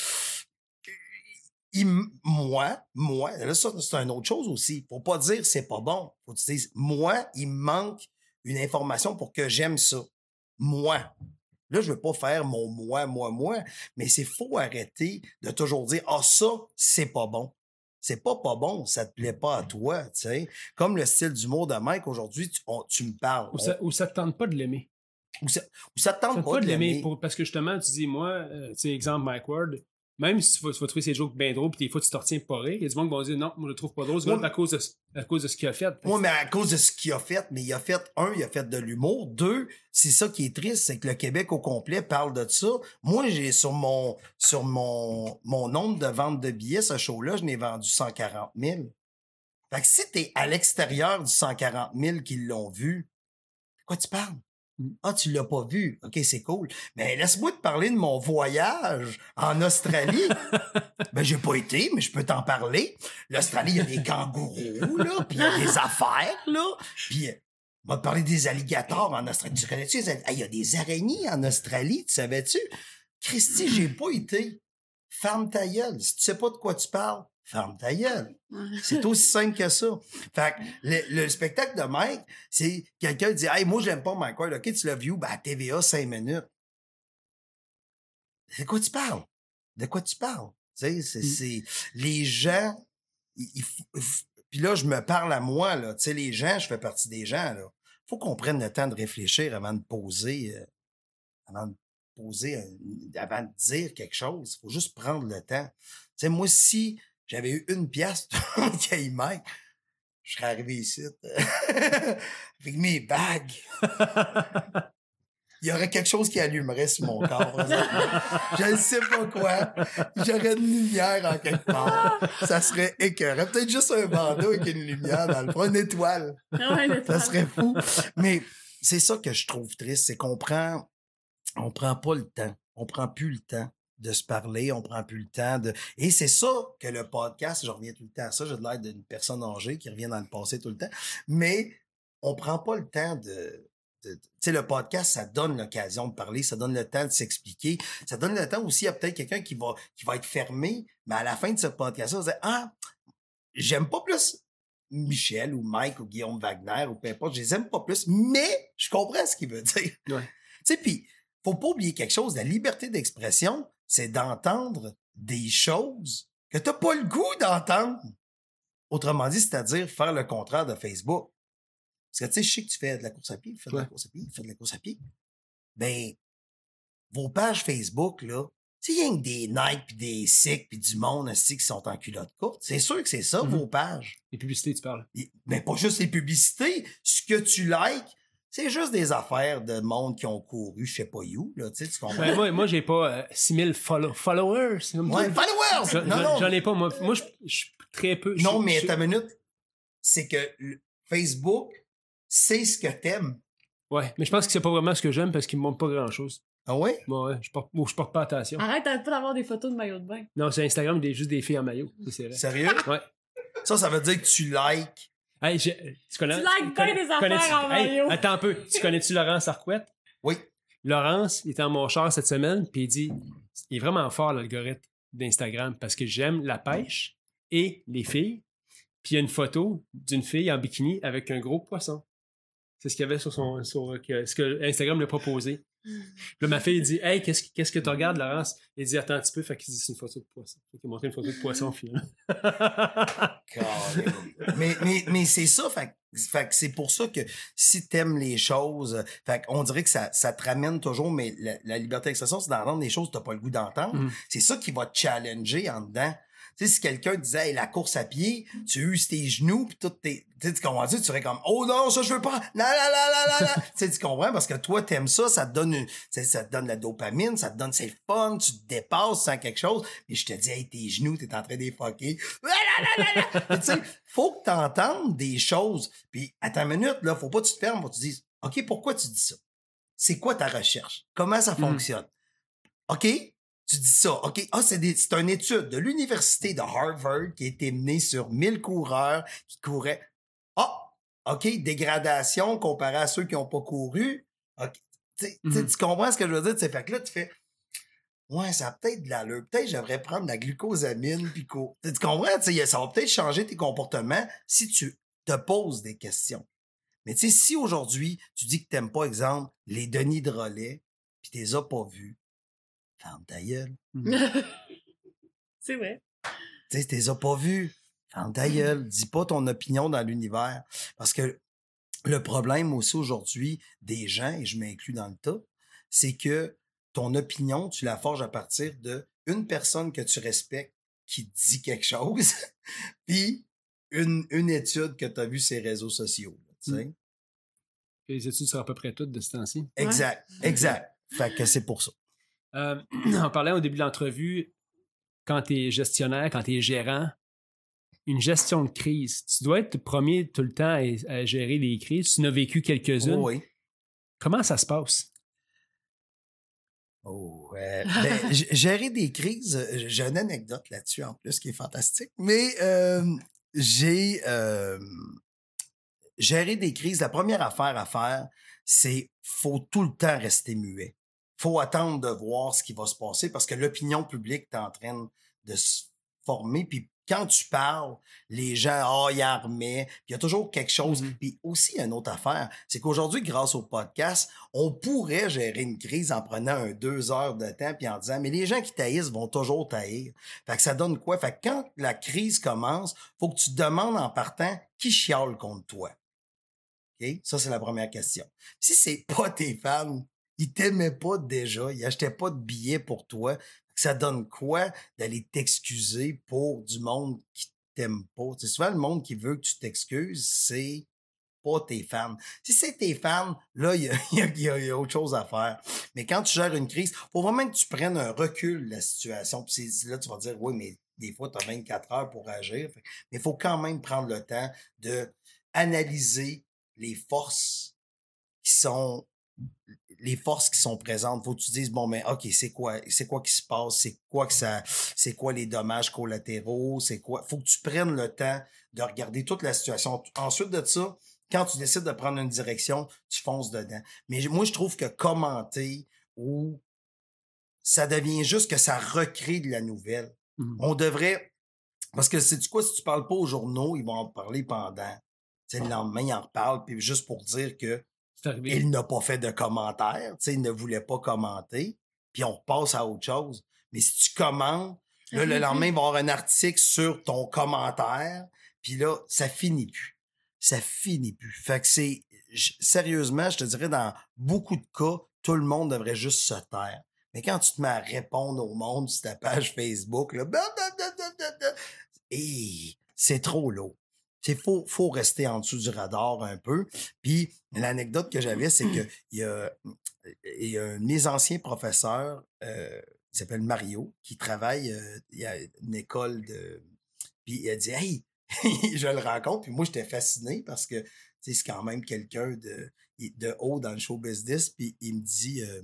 il moi, moi, là, ça, c'est une autre chose aussi. Faut pas dire c'est pas bon. Faut que tu dises, moi, il me manque une information pour que j'aime ça. Moi. Là, je veux pas faire mon moi, moi, moi, mais c'est faut arrêter de toujours dire, ah, ça, c'est pas bon. C'est pas pas bon, ça te plaît pas à toi, tu sais. Comme le style d'humour de Mike, aujourd'hui, tu, on- tu me parles. Ou ça, ou ça te tente pas de l'aimer. On- ou ça, ou ça te Ça tente te pas, pas de l'aimer parce que justement, tu dis, moi, euh, tu sais, exemple Mike Ward, Même si tu vas, tu vas trouver ces jokes bien drôles, puis des fois tu te retiens pas rire, il y a du monde qui va dire non, moi je le trouve pas drôle, ce Ouais, gars-là, à cause de, ce- à cause de ce qu'il a fait. Moi, mais à cause de ce qu'il a fait, mais il a fait, un, il a fait de l'humour. Deux, c'est ça qui est triste, c'est que le Québec au complet parle de ça. Moi, j'ai sur mon, sur mon, mon nombre de ventes de billets, ce show-là, je n'ai vendu 140 000. Fait que si t'es à l'extérieur du 140 000 qui l'ont vu, de quoi tu parles? Ah, tu l'as pas vu. OK, c'est cool. Mais laisse-moi te parler de mon voyage en Australie. (laughs) ben, j'ai pas été, mais je peux t'en parler. L'Australie, il y a des kangourous, là, puis il y a des affaires, là. Puis, euh, on va te parler des alligators en Australie. Tu connais-tu les Ah, Il y a des araignées en Australie, tu savais-tu? Christy, j'ai pas été. Ferme ta gueule. Si tu sais pas de quoi tu parles, ferme ta gueule. C'est aussi simple que ça. Fait que le, le spectacle de Mike, c'est quelqu'un dit Hey, moi, j'aime pas Mike Ward. OK, tu l'as vu, ben, à TVA, 5 minutes. De quoi tu parles? De quoi tu parles? Tu sais, c'est, Mm. les gens, puis là, je me parle à moi, là. Tu sais, les gens, je fais partie des gens, là. Faut qu'on prenne le temps de réfléchir avant de poser, euh, avant de poser, un- avant de dire quelque chose. Faut juste prendre le temps. Tu sais, moi, si j'avais eu une pièce (laughs) qui aille Mike, je serais arrivé ici euh, (laughs) avec mes bagues. Il y aurait quelque chose qui allumerait sur mon corps. (laughs) Je ne sais pas quoi. J'aurais une lumière en quelque part. Ça serait écœurant. Peut-être juste un bandeau avec une lumière dans le fond, une étoile. Ah ouais, le Ça serait fou. Mais c'est ça que je trouve triste, c'est qu'on prend, on prend pas le temps. On prend plus le temps de se parler, on prend plus le temps de. Et c'est ça que le podcast, je reviens tout le temps à ça, j'ai l'air d'une personne âgée qui revient dans le passé tout le temps. Mais on prend pas le temps de. de- Tu sais, le podcast, ça donne l'occasion de parler, ça donne le temps de s'expliquer, ça donne le temps aussi à peut-être quelqu'un qui va, qui va être fermé, mais à la fin de ce podcast-là, il va dire Ah, j'aime pas plus Michel ou Mike ou Guillaume Wagner ou peu importe, je les aime pas plus, mais je comprends ce qu'il veut dire. Ouais. (laughs) Tu sais, puis faut pas oublier quelque chose, la liberté d'expression, c'est d'entendre des choses que t'as pas le goût d'entendre. Autrement dit, c'est-à-dire faire le contraire de Facebook. Parce que tu sais, je sais que tu fais de la course à pied, fais de la course à pied, fais de la course à pied. Ben, vos pages Facebook, là, tu sais, il y a que des Nike puis des Sick puis du monde aussi qui sont en culotte courte. C'est sûr que c'est ça, Mhm. vos pages. Les publicités, tu parles. Mais pas juste les publicités. Ce que tu likes, c'est juste des affaires de monde qui ont couru, je sais pas où, là, tu sais, tu comprends? Ouais, moi, moi j'ai pas euh, 6000 follow- followers. c'est Ouais, followers! J'en- Non, j'en- non. J'en ai pas, moi. Moi, je je suis très peu. Non, mais ta minute, c'est que Facebook, c'est ce que t'aimes. Ouais, mais je pense que c'est pas vraiment ce que j'aime parce qu'il me montre pas grand-chose. Ah ouais? Bon, ouais, je porte, je porte pas attention. Arrête d'arrêter pas d'avoir des photos de maillot de bain. Non, sur Instagram, des, juste des filles en maillot. C'est. Sérieux? Ouais. Ça, ça veut dire que tu likes. Hey, j'ai- tu connais. Tu likes bien connais- des affaires en Hey, maillot. attends un peu. Tu connais-tu Laurence Arquette? Oui. Laurence, il était en mon char cette semaine, puis il dit il est vraiment fort l'algorithme d'Instagram parce que j'aime la pêche et les filles. Puis il y a une photo d'une fille en bikini avec un gros poisson. C'est ce qu'il y avait sur son sur ce que Instagram lui a proposé. Puis là, ma fille dit Hey, qu'est-ce, qu'est-ce que tu regardes, Laurence? Il dit Attends un petit peu, fait qu'il dit C'est une photo de poisson. Fait qu'il a montré une photo de poisson, (laughs) finalement. mais mais, mais c'est ça, fait, que- fait que c'est pour ça que si t'aimes les choses, fait on dirait que ça, ça te ramène toujours, mais la, la liberté d'expression, c'est d'entendre des choses que t'as pas le goût d'entendre. Mhm. C'est ça qui va te challenger en dedans. Tu sais, si quelqu'un disait, hey, la course à pied, tu uses tes genoux, puis tout tes, tu sais, tu comprends tu serais comme, oh non, ça, je veux pas, non, non, non, non, non. tu sais, tu comprends, parce que toi, t'aimes ça, ça te donne une, ça te donne la dopamine, ça te donne, c'est fun, tu te dépasses sans quelque chose, mais je te dis, hey, tes genoux, t'es en train de les fucker. (laughs) Mais tu sais, faut que t'entendes des choses, puis à ta minute, là, faut pas que tu te fermes, faut que tu dises, OK, pourquoi tu dis ça? C'est quoi ta recherche? Comment ça Mhm. fonctionne? OK? Tu dis ça, OK? Ah, c'est des- c'est une étude de l'université de Harvard qui a été menée sur 1000 coureurs qui couraient. Ah, OK, dégradation comparé à ceux qui n'ont pas couru. OK. Tu sais, tu comprends ce que je veux dire? Tu sais, Fait que là, tu fais, ouais, ça a peut-être de l'allure. Peut-être j'aimerais prendre de la glucosamine puis co- Tu comprends? Ça va peut-être changer tes comportements si tu te poses des questions. Mais tu sais, si aujourd'hui, tu dis que t'aimes pas, exemple, les Denis de relais, puis tu les as pas vus, ferme ta gueule. (laughs) c'est vrai. Tu sais, tu les as pas vus. Ferme ta gueule. (laughs) Dis pas ton opinion dans l'univers. Parce que le problème aussi aujourd'hui des gens, et je m'inclus dans le tas, c'est que ton opinion, tu la forges à partir de une personne que tu respectes qui dit quelque chose, (laughs) puis une, une étude que tu as vue sur les réseaux sociaux. tu sais. Les études sont à peu près toutes de ce temps-ci. Exact, exact. Fait que c'est pour ça. Euh, (clears throat) on parlait au début de l'entrevue, quand tu es gestionnaire, quand tu es gérant, une gestion de crise, tu dois être le premier tout le temps à, à gérer les crises. Tu en as vécu quelques-unes. Oui. Comment ça se passe? Oh, euh, ben, (laughs) gérer des crises, j'ai une anecdote là-dessus en plus qui est fantastique. Mais euh, j'ai euh, géré des crises. La première affaire à faire, c'est faut tout le temps rester muet. Faut attendre de voir ce qui va se passer parce que l'opinion publique est en train de se former. Puis quand tu parles, les gens, ah, il en remet. Puis il y a toujours quelque chose. Mhm. Puis aussi, il y a une autre affaire, c'est qu'aujourd'hui, grâce au podcast, on pourrait gérer une crise en prenant un deux heures de temps puis en disant, mais les gens qui taillissent vont toujours taillir. Fait que ça donne quoi? Fait que quand la crise commence, faut que tu demandes en partant qui chiale contre toi? OK? Ça, c'est la première question. Si c'est pas tes fans, ils t'aimaient pas déjà, ils achetaient pas de billets pour toi, ça donne quoi d'aller t'excuser pour du monde qui t'aime pas? C'est souvent le monde qui veut que tu t'excuses, c'est pas tes fans. Si c'est tes fans, là, il y a, (laughs) il y a- il il autre chose à faire. Mais quand tu gères une crise, faut vraiment que tu prennes un recul de la situation. Puis là, tu vas dire, oui, mais des fois, tu as 24 heures pour agir. Mais il faut quand même prendre le temps de analyser les forces qui sont les forces qui sont présentes. Faut que tu dises bon mais OK, c'est quoi c'est quoi qui se passe, c'est quoi que ça c'est quoi les dommages collatéraux, c'est quoi? Faut que tu prennes le temps de regarder toute la situation. Ensuite de ça, quand tu décides de prendre une direction, tu fonces dedans. Mais moi je trouve que commenter ou ça devient juste que ça recrée de la nouvelle. Mhm. On devrait parce que c'est du quoi si tu parles pas aux journaux, ils vont en parler pendant le lendemain, ils en reparlent, puis juste pour dire que arrivé. il n'a pas fait de sais, il ne voulait pas commenter, puis on repasse à autre chose. Mais si tu commentes, là, le lendemain, il va y avoir un article sur ton commentaire, puis là, ça finit plus. Ça finit plus. Fait que c'est, sérieusement, je te dirais, dans beaucoup de cas, tout le monde devrait juste se taire. Mais quand tu te mets à répondre au monde sur ta page (laughs) Facebook, là, et c'est trop lourd. Il faut, faut rester en dessous du radar un peu. Puis l'anecdote que j'avais, c'est que (clears throat) il y a, il y a un de mes anciens professeurs euh, qui s'appelle Mario, qui travaille, euh, il y a une école de. Puis il a dit Hey, (laughs) je le rencontre, puis moi j'étais fasciné parce que c'est quand même quelqu'un de, de haut dans le show business, puis il me dit euh,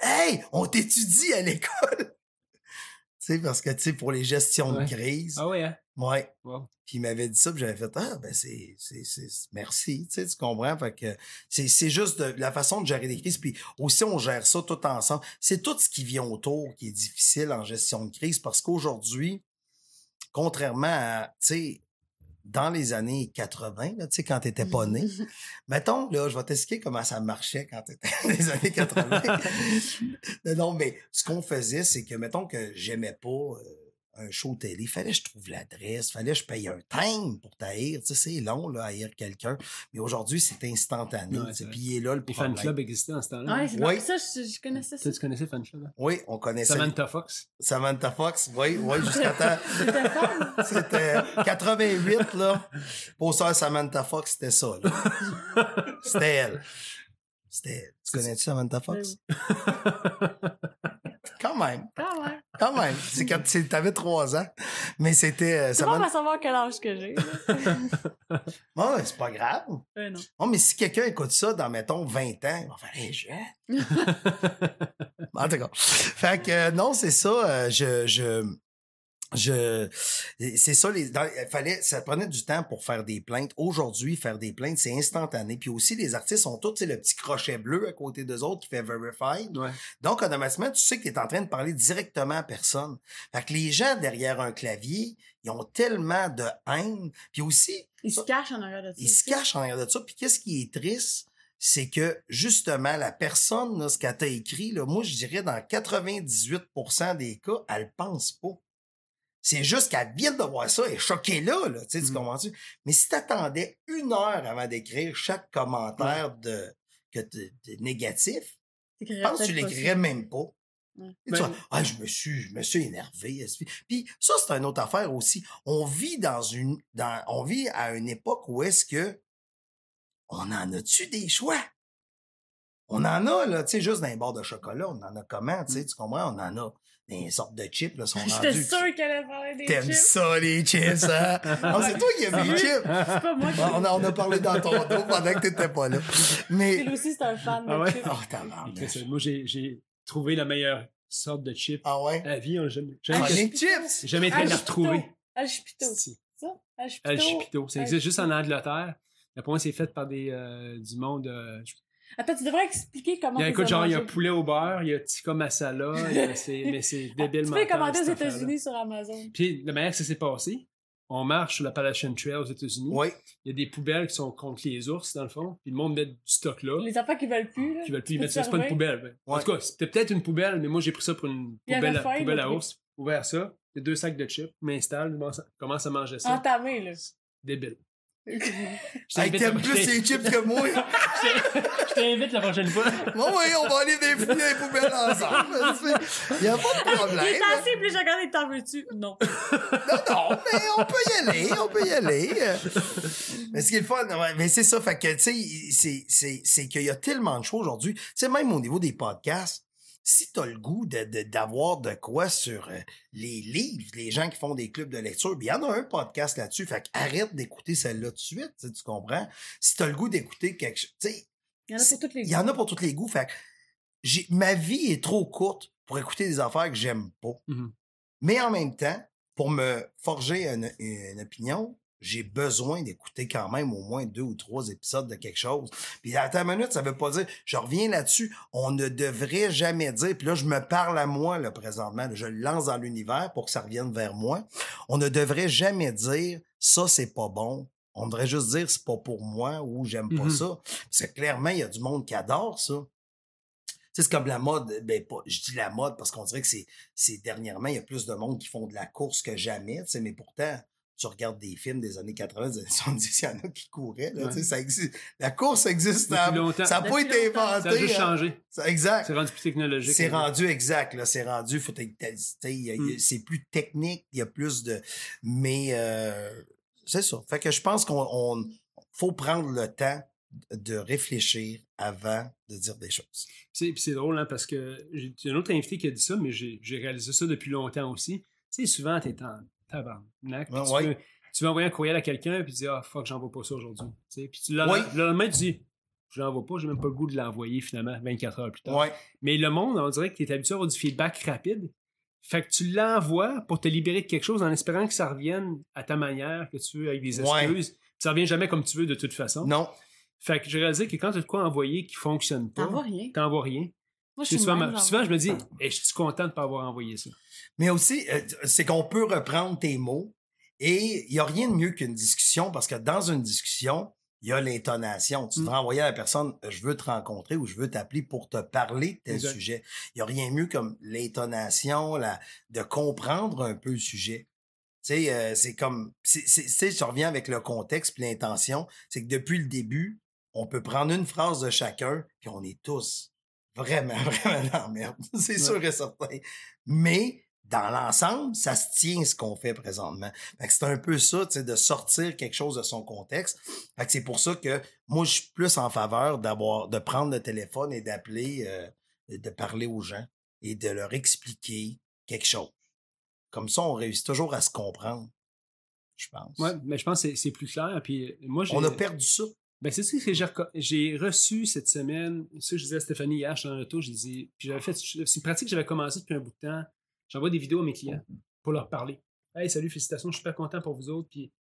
Hey, on t'étudie à l'école! Tu sais, parce que, tu sais, pour les gestions Ouais. de crise, Ah ouais, hein? ouais, Wow. puis il m'avait dit ça, puis j'avais fait Ah, ben c'est. c'est, c'est c'est- merci, tu sais, tu comprends? Fait que c'est, c'est juste de, la façon de gérer des crises. Puis aussi, on gère ça tout ensemble. C'est tout ce qui vient autour qui est difficile en gestion de crise parce qu'aujourd'hui, contrairement à, tu sais, dans les années 80, là, tu sais, quand tu n'étais pas né, (laughs) mettons, là, je vais t'expliquer comment ça marchait quand tu étais (laughs) dans les années 80. (laughs) non, non, mais ce qu'on faisait, c'est que, mettons que j'aimais pas euh, un show télé, fallait que je trouve l'adresse, fallait que je paye un time pour t'haïr. Tu sais, c'est long, là, haïr quelqu'un. Mais aujourd'hui, c'est instantané. Ouais, tu sais, c'est. Puis il est là, le Les fan clubs existaient en ce temps-là. Ouais, c'est Oui. Ça, je, je connaissais ça. Tu connaissais fan club? hein? Oui, on connaissait Samantha Fox. Samantha Fox. Oui, oui, (laughs) jusqu'à temps. C'était fun. C'était 88, là. Pour ça, Samantha Fox, c'était ça, là. C'était elle. C'était elle. Tu connais-tu Samantha Fox? (laughs) Quand même. Quand même. Quand même. C'est quand tu avais trois ans. Mais c'était. euh, le monde Samantha... va savoir quel âge que j'ai. Ah, (laughs) c'est pas grave. Euh, non. Non, mais si quelqu'un écoute ça dans, mettons, 20 ans, il va faire, hey, jeune. (laughs) En tout cas. Fait que, euh, non, c'est ça. euh, je, je, je, c'est ça, les, dans- fallait, ça prenait du temps pour faire des plaintes. Aujourd'hui, faire des plaintes, c'est instantané. Puis aussi, les artistes ont tous, tu sais, le petit crochet bleu à côté d'eux autres qui fait verified. Ouais. Donc, automatiquement, tu sais que tu es en train de parler directement à personne. Fait que les gens derrière un clavier, ils ont tellement de haine. Puis aussi, Il se cache en arrière de ça. ils se cachent en arrière de ça. Puis qu'est-ce qui est triste, c'est que justement, la personne, là, ce qu'elle t'a écrit, là, moi, je dirais dans 98% des cas, elle pense pas. C'est juste qu'elle vient de voir ça, elle est choquée là, là tu sais, tu Mm. comprends-tu? Mais si t'attendais une heure avant d'écrire chaque commentaire de, que de négatif, je pense que tu l'écrirais même pas. Ouais. Et Ben- vois, ah, je me suis, je me suis énervé. Puis ça, c'est une autre affaire aussi. On vit dans une, dans, on vit à une époque où est-ce que on en a-tu des choix? On en a, là, tu sais, juste dans les barres de chocolat, on en a comment, tu sais, tu comprends? On en a des sortes de chips, là, sont (laughs) J'étais rendus. sûre qu'elle allait parler des T'aimes chips. ça, les chips, hein? (laughs) Ah, c'est toi qui aimes les chips. C'est pas moi qui. Ah, On a, on a parlé dans ton dos pendant que t'étais pas là. Mais. Phil aussi, c'est un fan de Ah ouais? chips. Oh, Chris, tabarnak. Moi, j'ai j'ai trouvé la meilleure sorte de chip Ah ouais? à la vie. hein, Jamais, Ah, jamais, les chips! jamais été Ah, la retrouver. Al Chipito. Si. Ça? Al Chipito. Al Chipito. Ça existe juste en. Angleterre. Pour moi, c'est fait par des, euh, du monde. euh, je- Attends, tu devrais expliquer comment il y a, tu écoute, les genre, il y a poulet au beurre, il y a tikka masala, il y a- c'est- mais c'est Tu débile peux les commander aux États-Unis sur Amazon. Puis la manière que ça s'est passé, on marche sur la Appalachian Trail aux États-Unis. Oui. Il y a des poubelles qui sont contre les ours, dans le fond. Puis le monde met du stock là. Les enfants qui veulent plus, là. Qui veulent plus y tu peux mettre ça. te C'est pas une poubelle. ben. En tout cas, c'était peut-être une poubelle, mais moi j'ai pris ça pour une poubelle, à, faim, poubelle à ours. Ouvert ça, il y a deux sacs de chips, m'installe, je commence à- commence à manger ça. Entamé, là. Débile. (laughs) Hey, t'aimes plus les chips que moi? (laughs) Je t'invite la prochaine fois. (laughs) Bon, oui, on va aller des dans les poubelles ensemble. Il n'y a pas de Il problème. est assis, puis j'ai regardé, t'en veux-tu? Non. Non, non, mais on peut y aller, on peut y aller. Mais ce qui est le fun, mais c'est ça, fait que, tu sais, c'est, qu'il y a tellement de choix aujourd'hui. Tu sais, même au niveau des podcasts, si t'as le goût de, de- d'avoir de quoi sur euh, les livres, les gens qui font des clubs de lecture, il y en a un podcast là-dessus, fait arrête d'écouter celle-là tout de suite, tu tu comprends? Si t'as le goût d'écouter quelque chose, tu Il y en a pour toutes les il y en a pour tous les goûts. Fait ma vie est trop courte pour écouter des affaires que j'aime pas. Mhm. Mais en même temps, pour me forger une, une opinion, j'ai besoin d'écouter quand même au moins deux ou trois épisodes de quelque chose. Puis à ta minute, ça veut pas dire, je reviens là-dessus, on ne devrait jamais dire, puis là, je me parle à moi, là, présentement, je le lance dans l'univers pour que ça revienne vers moi. On ne devrait jamais dire, ça, c'est pas bon. On devrait juste dire, c'est pas pour moi ou j'aime pas Mhm. ça. Parce que clairement, il y a du monde qui adore ça. C'est comme la mode, ben pas, je dis la mode parce qu'on dirait que c'est, c'est dernièrement, il y a plus de monde qui font de la course que jamais, tu sais, mais pourtant, tu regardes des films des années 80, des années 70, il y en a qui couraient, là, Ouais. tu ça existe. La course existe, Depuis à- longtemps. ça n'a pas été inventé. Ça a juste hein. changé. Ça- exact. C'est rendu plus technologique. C'est rendu exact, là. C'est rendu, faut tu Mm. c'est plus technique, il y a plus de, mais, euh, c'est ça. Fait que je pense qu'on, on- faut prendre le temps de réfléchir avant de dire des choses. C'est- Puis c'est drôle, hein, parce que j'ai un autre invité qui a dit ça, mais j'ai réalisé ça depuis longtemps aussi. Tu sais, souvent, t'es en tabarnak. Ouais, tu, ouais. veux, tu veux envoyer un courriel à quelqu'un, puis tu dis, ah, fuck, j'envoie pas ça aujourd'hui. Puis tu- le, Ouais. le lendemain, tu dis, je l'envoie pas, j'ai même pas le goût de l'envoyer finalement, 24 heures plus tard. Ouais. Mais le monde, on dirait que tu es habitué à avoir du feedback rapide. Fait que tu l'envoies pour te libérer de quelque chose en espérant que ça revienne à ta manière, que tu veux, avec des Ouais. excuses. Puis ça revient jamais comme tu veux de toute façon. Non. Fait que j'ai réalisé que quand tu as de quoi envoyer qui fonctionne pas, T'en vois rien. t'envoies rien. Moi, je Puis suis souvent, je me dis, Eh, je suis content de pas avoir envoyé ça. Mais aussi, euh, c'est qu'on peut reprendre tes mots et il n'y a rien de mieux qu'une discussion parce que dans une discussion, il y a l'intonation. Tu Mm. devrais envoyer à la personne, je veux te rencontrer ou je veux t'appeler pour te parler de tel Exact. sujet. Il n'y a rien de mieux comme l'intonation, la, de comprendre un peu le sujet. Tu sais, euh, c'est comme, tu sais, je reviens avec le contexte puis l'intention, c'est que depuis le début, on peut prendre une phrase de chacun puis on est tous vraiment, (laughs) vraiment dans la merde. C'est sûr et certain. Mais, dans l'ensemble, ça se tient ce qu'on fait présentement. Fait que c'est un peu ça, tu sais, de sortir quelque chose de son contexte. C'est pour ça que moi, je suis plus en faveur d'avoir, de prendre le téléphone et d'appeler, euh, de parler aux gens et de leur expliquer quelque chose. Comme ça, on réussit toujours à se comprendre, je pense. Ouais, mais je pense que c'est- plus clair. Puis euh, moi. On a perdu ça. Ben, c'est ça que j'ai reçu cette semaine. Ça, je disais à Stéphanie hier, je suis dans l'auto, j'ai dit. Puis j'avais fait. C'est une pratique que j'avais commencé depuis un bout de temps. J'envoie des vidéos à mes clients pour leur parler. Hey, salut, félicitations, je suis super content pour vous autres. Puis,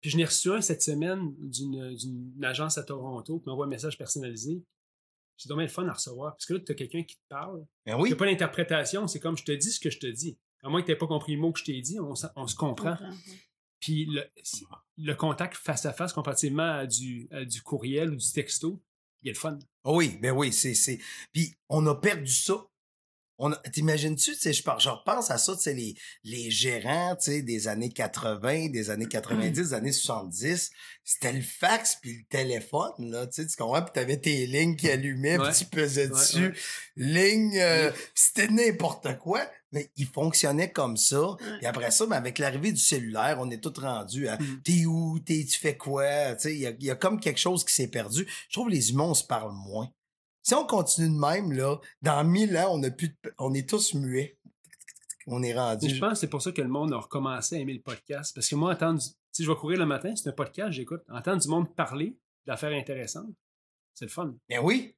puis je n'ai reçu un cette semaine d'une agence à Toronto qui m'envoie un message personnalisé. C'est dommage le fun à recevoir. Parce que là, tu as quelqu'un qui te parle. Ben Il oui. n'y a pas d'interprétation. C'est comme je te dis ce que je te dis. À moins que tu n'aies pas compris le mot que je t'ai dit, on, se comprend. Puis le, le contact face à face comparativement à du, à du courriel ou du texto, il y a le fun. Oui, ben oui, c'est, c'est. Puis on a perdu ça. On T'imagines-tu, tu sais, je, par- je repense à ça, tu sais, les, les gérants, tu sais, des années 80, des années 90, des années 70, c'était le fax puis le téléphone, là, tu sais, tu comprends? Puis t'avais tes lignes qui allumaient, Ouais. puis tu pesais Ouais, dessus. ouais. Ligne, euh, c'était n'importe quoi, mais il fonctionnait comme ça. Puis après ça, ben, avec l'arrivée du cellulaire, on est tous rendus à Mhm. t'es où, t'es, tu fais quoi, tu sais, il y a, y a comme quelque chose qui s'est perdu. Je trouve que les humains, on se parle moins. Si on continue de même, là, dans mille ans, on a plus de- on est tous muets. On est rendu. Je pense que c'est pour ça que le monde a recommencé à aimer le podcast. Parce que moi, entendre, du- si je vais courir le matin, c'est un podcast, j'écoute. Entendre du monde parler d'affaires intéressantes, c'est le fun. Ben oui.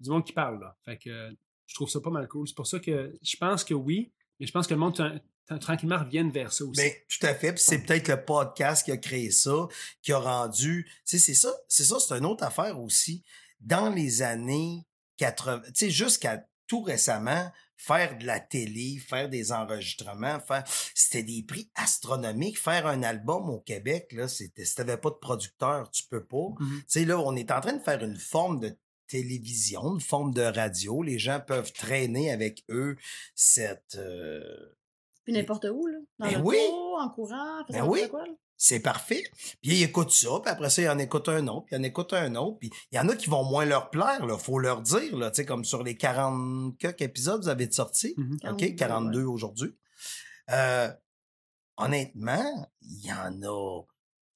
Du monde qui parle, là. Fait que je trouve ça pas mal cool. C'est pour ça que je pense que oui, mais je pense que le monde tra- tra- tranquillement revienne vers ça aussi. Ben, tout à fait. Puis c'est peut-être le podcast qui a créé ça, qui a rendu. Tu sais, c'est ça, c'est ça, c'est une autre affaire aussi. Dans les années 80, tu sais, jusqu'à tout récemment, faire de la télé, faire des enregistrements, faire, c'était des prix astronomiques. Faire un album au Québec, là, c'était, si t'avais pas de producteur, tu peux pas. Mhm. Tu sais, là, on est en train de faire une forme de télévision, une forme de radio. Les gens peuvent traîner avec eux cette, euh, Puis n'importe où, là. Dans Ben le oui. en courant, Ben oui. quoi, là. C'est parfait. Puis ils écoutent ça, puis après ça, ils en écoutent un autre, puis ils en écoutent un autre. Puis il y en a qui vont moins leur plaire, là, faut leur dire, là, tu sais, comme sur les 40 quelques épisodes, vous avez de sortis. Mhm. OK, 42, 42 aujourd'hui. Euh, honnêtement, il y en a,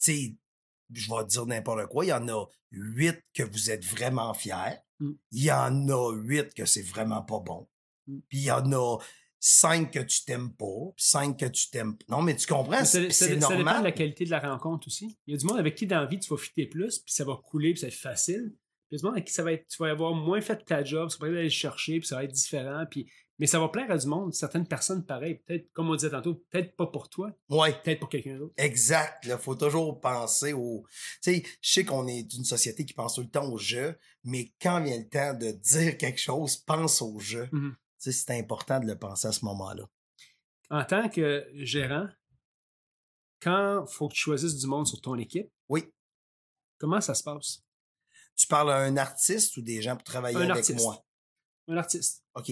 tu sais, je vais dire n'importe quoi, il y en a huit que vous êtes vraiment fiers. Mm. Il y en a huit que c'est vraiment pas bon. Mm. Puis il y en a cinq que tu t'aimes pas, cinq que tu t'aimes pas. Non, mais tu comprends, c'est c'est ça dépend de la normal. qualité de la rencontre aussi. Il y a du monde avec qui, dans la vie, tu vas fitter plus, puis ça va couler, puis ça va être facile. Puis il y a du monde avec qui ça va être, tu vas avoir moins fait ta job, tu vas aller le chercher, puis ça va être différent. Puis, mais ça va plaire à du monde. Certaines personnes, pareil, peut-être, comme on disait tantôt, peut-être pas pour toi, Ouais. peut-être pour quelqu'un d'autre. Exact. Il faut toujours penser au. Tu sais, je sais qu'on est d'une société qui pense tout le temps au jeu, mais quand vient le temps de dire quelque chose, pense au jeu. Mhm. Sais, c'est important de le penser à ce moment-là. En tant que gérant, quand faut que tu choisisses du monde sur ton équipe, Oui. comment ça se passe? Tu parles à un artiste ou des gens pour travailler Un avec artiste. moi? Un artiste. OK.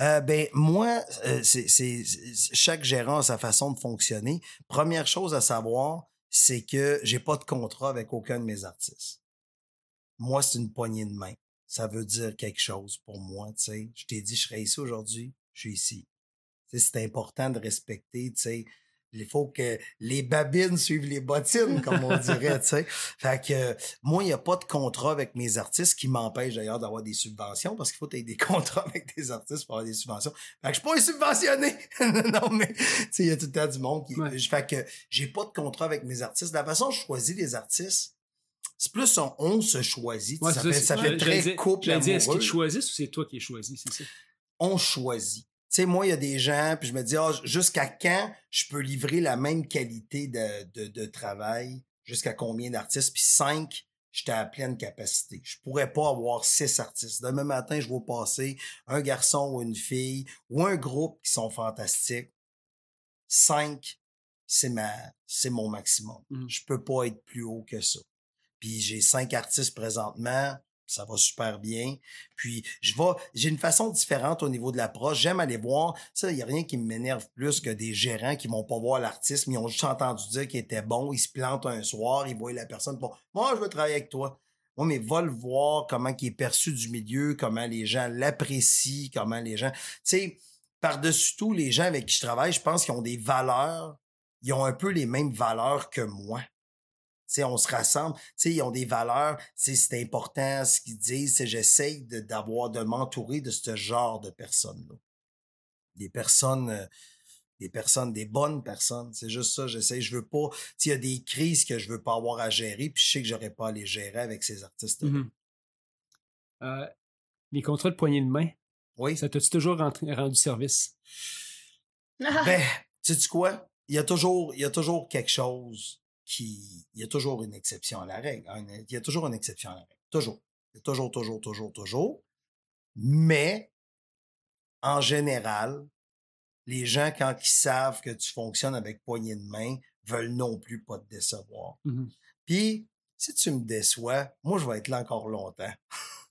Euh, ben, moi, euh, c'est- chaque gérant a sa façon de fonctionner. Première chose à savoir, c'est que j'ai pas de contrat avec aucun de mes artistes. Moi, c'est une poignée de main. Ça veut dire quelque chose pour moi, tu sais. Je t'ai dit, je serai ici aujourd'hui, je suis ici. C'est important de respecter, tu sais. Il faut que les babines suivent les bottines, comme on dirait, tu sais. Fait que euh, moi, il n'y a pas de contrat avec mes artistes qui m'empêche d'ailleurs d'avoir des subventions parce qu'il faut que des (laughs) contrats avec des artistes pour avoir des subventions. Fait que je suis pas un subventionné. (laughs) non, mais tu sais, il y a tout le temps du monde qui. Ouais. Fait que j'ai pas de contrat avec mes artistes. La façon dont je choisis les artistes, c'est plus on se choisit. Ouais, ça, c'est fait, ça très dire- couple Est-ce qu'ils choisissent ou c'est toi qui es choisi? C'est ça? on choisit. Tu sais, moi, il y a des gens, puis je me dis, ah, jusqu'à quand je peux livrer la même qualité de, de, de travail, jusqu'à combien d'artistes, puis cinq, j'étais à pleine capacité. Je pourrais pas avoir six artistes. Demain matin, je vais passer un garçon ou une fille, ou un groupe qui sont fantastiques. Cinq, c'est ma, c'est mon maximum. Mhm. Je peux pas être plus haut que ça. J'ai cinq artistes présentement, ça va super bien. Puis je vais, j'ai une façon différente au niveau de l'approche. J'aime aller voir. Ça, il y a rien qui m'énerve plus que des gérants qui vont pas voir l'artiste, mais ils ont juste entendu dire qu'il était bon. Ils se plantent un soir, ils voient la personne pour, moi, je veux travailler avec toi. Oui, mais va le voir comment il est perçu du milieu, comment les gens l'apprécient, comment les gens, tu sais, par-dessus tout, les gens avec qui je travaille, je pense qu'ils ont des valeurs, ils ont un peu les mêmes valeurs que moi. Sais, on se rassemble, sais, ils ont des valeurs, sais, c'est important ce qu'ils disent, c'est j'essaye de, d'avoir, de m'entourer de ce genre de personnes-là. Des personnes, euh, des personnes, des bonnes personnes, c'est juste ça, j'essaie, je veux pas, tu sais, il y a des crises que je veux pas avoir à gérer, puis je sais que j'aurais pas à les gérer avec ces artistes-là. Mhm. Euh, les contrats de poignée de main, Oui. ça t'a-tu toujours rendu service? Ben, (laughs) sais-tu quoi? Il y a toujours, il y a toujours quelque chose qui, il y a toujours une exception à la règle. hein, Il y a toujours une exception à la règle. Toujours. Il y a toujours, toujours, toujours, toujours. Mais, en général, les gens, quand ils savent que tu fonctionnes avec poignée de main, veulent non plus pas te décevoir. Mhm. Puis, si tu me déçois, moi, je vais être là encore longtemps. (laughs)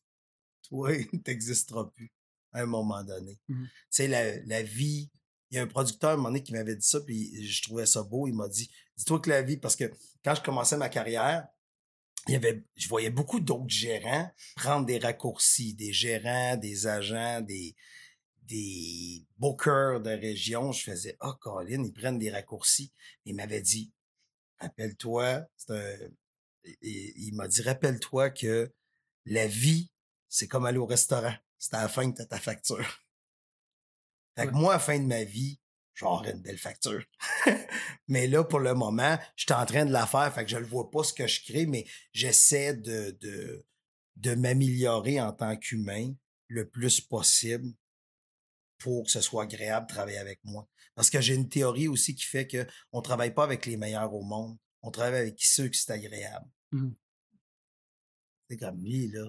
Toi, t'existeras plus. à un moment donné. Mhm. Tu sais, la, la vie, il y a un producteur un moment donné qui m'avait dit ça, puis je trouvais ça beau. Il m'a dit, dis-toi que la vie, parce que quand je commençais ma carrière, il y avait, je voyais beaucoup d'autres gérants prendre des raccourcis, des gérants, des agents, des, des bookers de région. Je faisais, oh, Colin, ils prennent des raccourcis. Il m'avait dit, rappelle-toi, il, m'a dit, rappelle-toi que la vie, c'est comme aller au restaurant. C'est à la fin que t'as ta facture. Fait que Ouais. moi, à la fin de ma vie, j'aurai une belle facture. (laughs) mais là, pour le moment, je suis en train de la faire, fait que je ne vois pas ce que je crée, mais j'essaie de, de, de m'améliorer en tant qu'humain le plus possible pour que ce soit agréable de travailler avec moi. Parce que j'ai une théorie aussi qui fait que on travaille pas avec les meilleurs au monde. On travaille avec ceux qui c'est agréable. Mhm. C'est comme lui, là.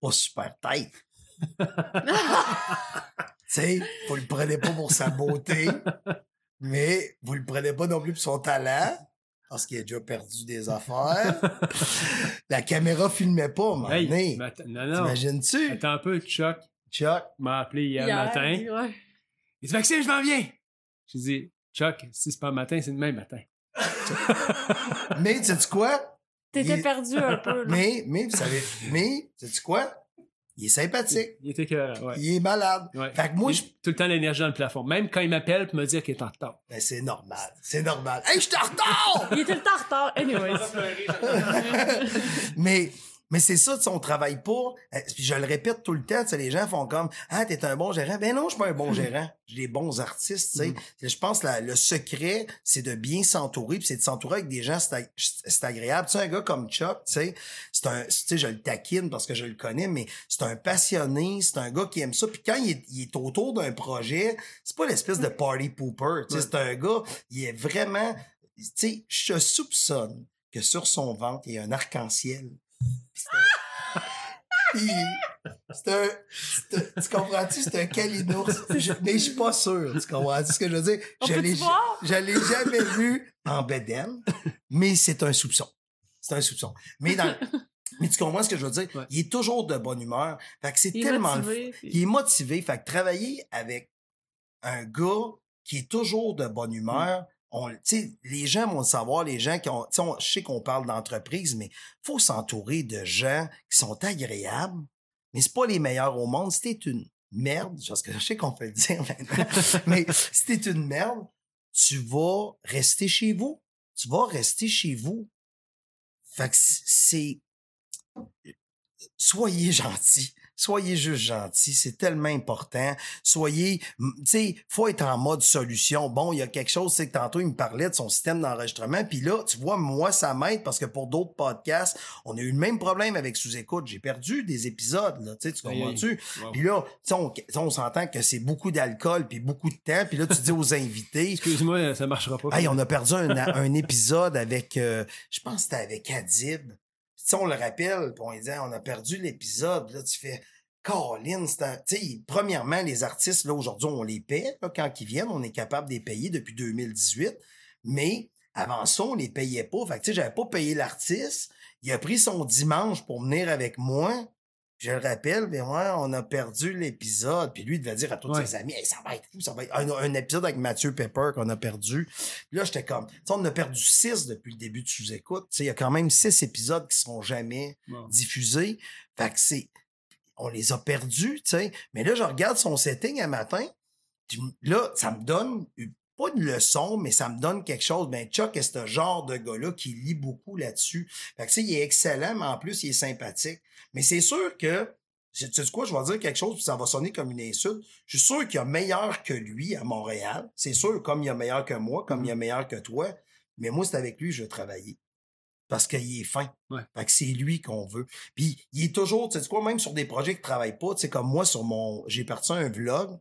Pas super tête. (laughs) Tu sais, vous le prenez pas pour sa beauté, mais vous le prenez pas non plus pour son talent, parce qu'il a déjà perdu des affaires. (laughs) La caméra filmait pas, mon Hey, nez. mais att- non, non. T'imagines-tu? Attends un peu, Chuck Chuck, m'a appelé hier, Hier, matin. ouais. Il dit Maxime, je m'en viens. J'ai dit Chuck, si c'est pas matin, c'est demain matin. mais sais-tu quoi? T'étais Il- perdu un peu. là. Mais, mais, vous savez, mais, sais-tu quoi? Il est sympathique. Il était que. Ouais. Il est malade. Ouais. Fait que moi, Il- je... Tout le temps l'énergie dans le plafond. Même quand il m'appelle pour me dire qu'il est en retard. Ben, c'est normal. C'est normal. Hey, je suis en retard! Il était le temps en retard. Anyways. (laughs) mais mais c'est ça, tu sais, on travaille pas. euh, Puis je le répète tout le temps, tu sais, les gens font comme Ah, t'es un bon gérant. Ben non, je suis pas un bon gérant. J'ai des bons artistes, tu sais. Mm. Je pense que le secret, c'est de bien s'entourer, puis c'est de s'entourer avec des gens, c'est ag- c'est agréable. Tu sais, un gars comme Chuck, tu sais, c'est un, tu sais, je le taquine parce que je le connais, mais c'est un passionné, c'est un gars qui aime ça. Puis quand il est, il est autour d'un projet, c'est pas l'espèce de party pooper. Tu sais, c'est un gars, il est vraiment, tu sais, je soupçonne que sur son ventre, il y a un arc-en-ciel. C'est un, tu comprends-tu? C'est un calinours. Je- mais je suis pas sûr. Tu comprends-tu ce que je veux dire? On je l'ai, je l'ai jamais vu en bedaine, mais c'est un soupçon. C'est un soupçon. Mais dans, mais tu comprends ce que je veux dire? Ouais. Il est toujours de bonne humeur. Fait que c'est Il est tellement le motivé, puis- il est motivé. Fait que travailler avec un gars qui est toujours de bonne humeur, on, les gens vont le savoir, les gens qui ont, on- je sais qu'on parle d'entreprise, mais faut s'entourer de gens qui sont agréables, mais c'est pas les meilleurs au monde. T'es une merde, parce que je sais qu'on peut le dire maintenant, (laughs) mais t'es une merde, tu vas rester chez vous. Tu vas rester chez vous. Fait que c'est, soyez gentils. Soyez juste gentils, c'est tellement important. Soyez, tu sais, faut être en mode solution. Bon, il y a quelque chose, c'est que tantôt il me parlait de son système d'enregistrement, puis là, tu vois, moi ça m'aide parce que pour d'autres podcasts, on a eu le même problème avec sous-écoute. J'ai perdu des épisodes, là, tu sais, tu aïe. comprends-tu? Wow. Puis là, on, on s'entend que c'est beaucoup d'alcool puis beaucoup de temps. Puis là, tu dis aux invités, Excuse-moi, ça marchera pas. Hey, on a perdu un, un épisode avec, euh, je pense que c'était avec Adib. Sais, on le rappelle, puis on on a perdu l'épisode. Là, tu fais, Colin, premièrement, les artistes, là, aujourd'hui, on les paie, quand ils viennent, on est capable de les payer depuis 2018. Mais avant ça, on les payait pas. Fait que, tu sais, j'avais pas payé l'artiste. Il a pris son dimanche pour venir avec moi. Je le rappelle, mais ouais, on a perdu l'épisode. Puis lui, il devait dire à tous Ouais. ses amis, Hey, ça va être fou, ça va être un, un épisode avec Mathieu Pepper qu'on a perdu. Puis là, j'étais comme, tu on a perdu six depuis le début de sous-écoute. Tu sais, il y a quand même six épisodes qui seront jamais diffusés. Fait que c'est, on les a perdus, tu sais. Mais là, je regarde son setting un matin. puis Là, ça me donne pas une leçon, mais ça me donne quelque chose. Ben, Chuck est ce genre de gars-là qui lit beaucoup là-dessus. Fait que, tu sais, il est excellent, mais en plus, il est sympathique. Mais c'est sûr que, tu sais quoi, je vais dire quelque chose, puis ça va sonner comme une insulte. Je suis sûr qu'il y a meilleur que lui à Montréal. C'est sûr, comme il y a meilleur que moi, comme il y a meilleur que toi. Mais moi, c'est avec lui que je veux travailler. Parce qu'il est fin. Ouais. Fait que c'est lui qu'on veut. Puis il est toujours, tu sais quoi, même sur des projets qui travaillent pas, tu sais, comme moi, sur mon. J'ai parti un vlog.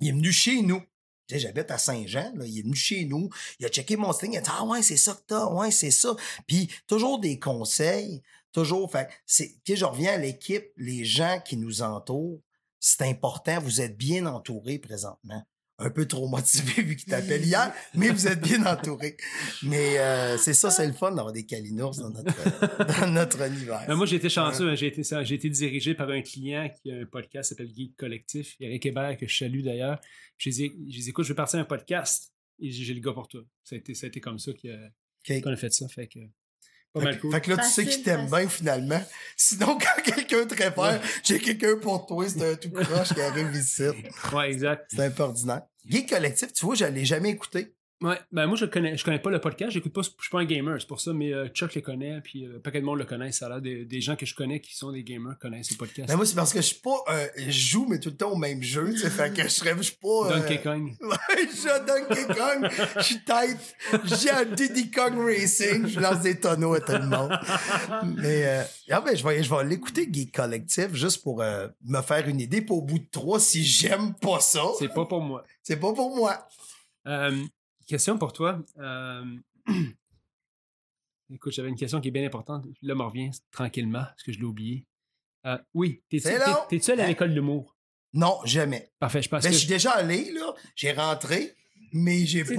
Il est venu chez nous. J'habite à Saint-Jean, là. Il est venu chez nous. Il a checké mon string. Il a dit, ah ouais, c'est ça que t'as. Ouais, c'est ça. Puis toujours des conseils. Toujours. Fait c'est, je reviens à l'équipe, les gens qui nous entourent. C'est important. Vous êtes bien entourés présentement. Un peu trop motivé (laughs) vu qu'il t'appelle hier, mais vous êtes bien entouré. Mais euh, c'est ça, c'est le fun d'avoir des calinours dans notre, dans notre univers. Ben, moi, j'ai été chanceux. hein. J'ai été, j'ai été dirigé par un client qui a un podcast qui s'appelle Geek Collectif, Eric Hébert, que je salue d'ailleurs. Je les ai- je les écoute, je vais partir un podcast et j'ai j'ai le gars pour toi. Ça a été, ça a été comme ça qu'on a fait ça. Fait que, pas Fait, mal que- cool. fait que là, tu sais qu'il t'aime bien finalement. (laughs) Sinon, quand quelqu'un te réfère, j'ai quelqu'un pour toi, c'est un tout croche qui arrive ici. Ouais, exact. C'est un peu ordinaire. Geek Collectif, tu vois, je l'ai jamais écouté. Ouais, ben moi, je connais, je connais pas le podcast. J'écoute pas, je suis pas un gamer, c'est pour ça, mais euh, Chuck le connaît, puis euh, un paquet de monde le connaît. Ça a l'air des, des gens que je connais qui sont des gamers connaissent ce podcast. Mais moi, c'est parce que je suis pas, euh, je joue, mais tout le temps au même jeu, tu sais, fait que je serais, je suis pas, euh, Donkey Kong. (laughs) Ouais, je Donkey Kong, je suis tête, j'ai un Diddy Kong Racing, je lance des tonneaux à tout le monde. Mais, euh, ah ben, je vais, je vais l'écouter, Geek Collectif, juste pour euh, me faire une idée, pour au bout de trois, si j'aime pas ça, C'est pas pour moi. c'est pas pour moi. Euh, question pour toi. Euh, (clears throat) Écoute, j'avais une question qui est bien importante. Là, me revient tranquillement, parce que je l'ai oublié. Euh, oui, t'es-tu allé à Hein? l'école d'humour? Non, jamais. Parfait, je pense Ben, que... je suis déjà allé, là, j'ai rentré, mais j'ai pas, T'es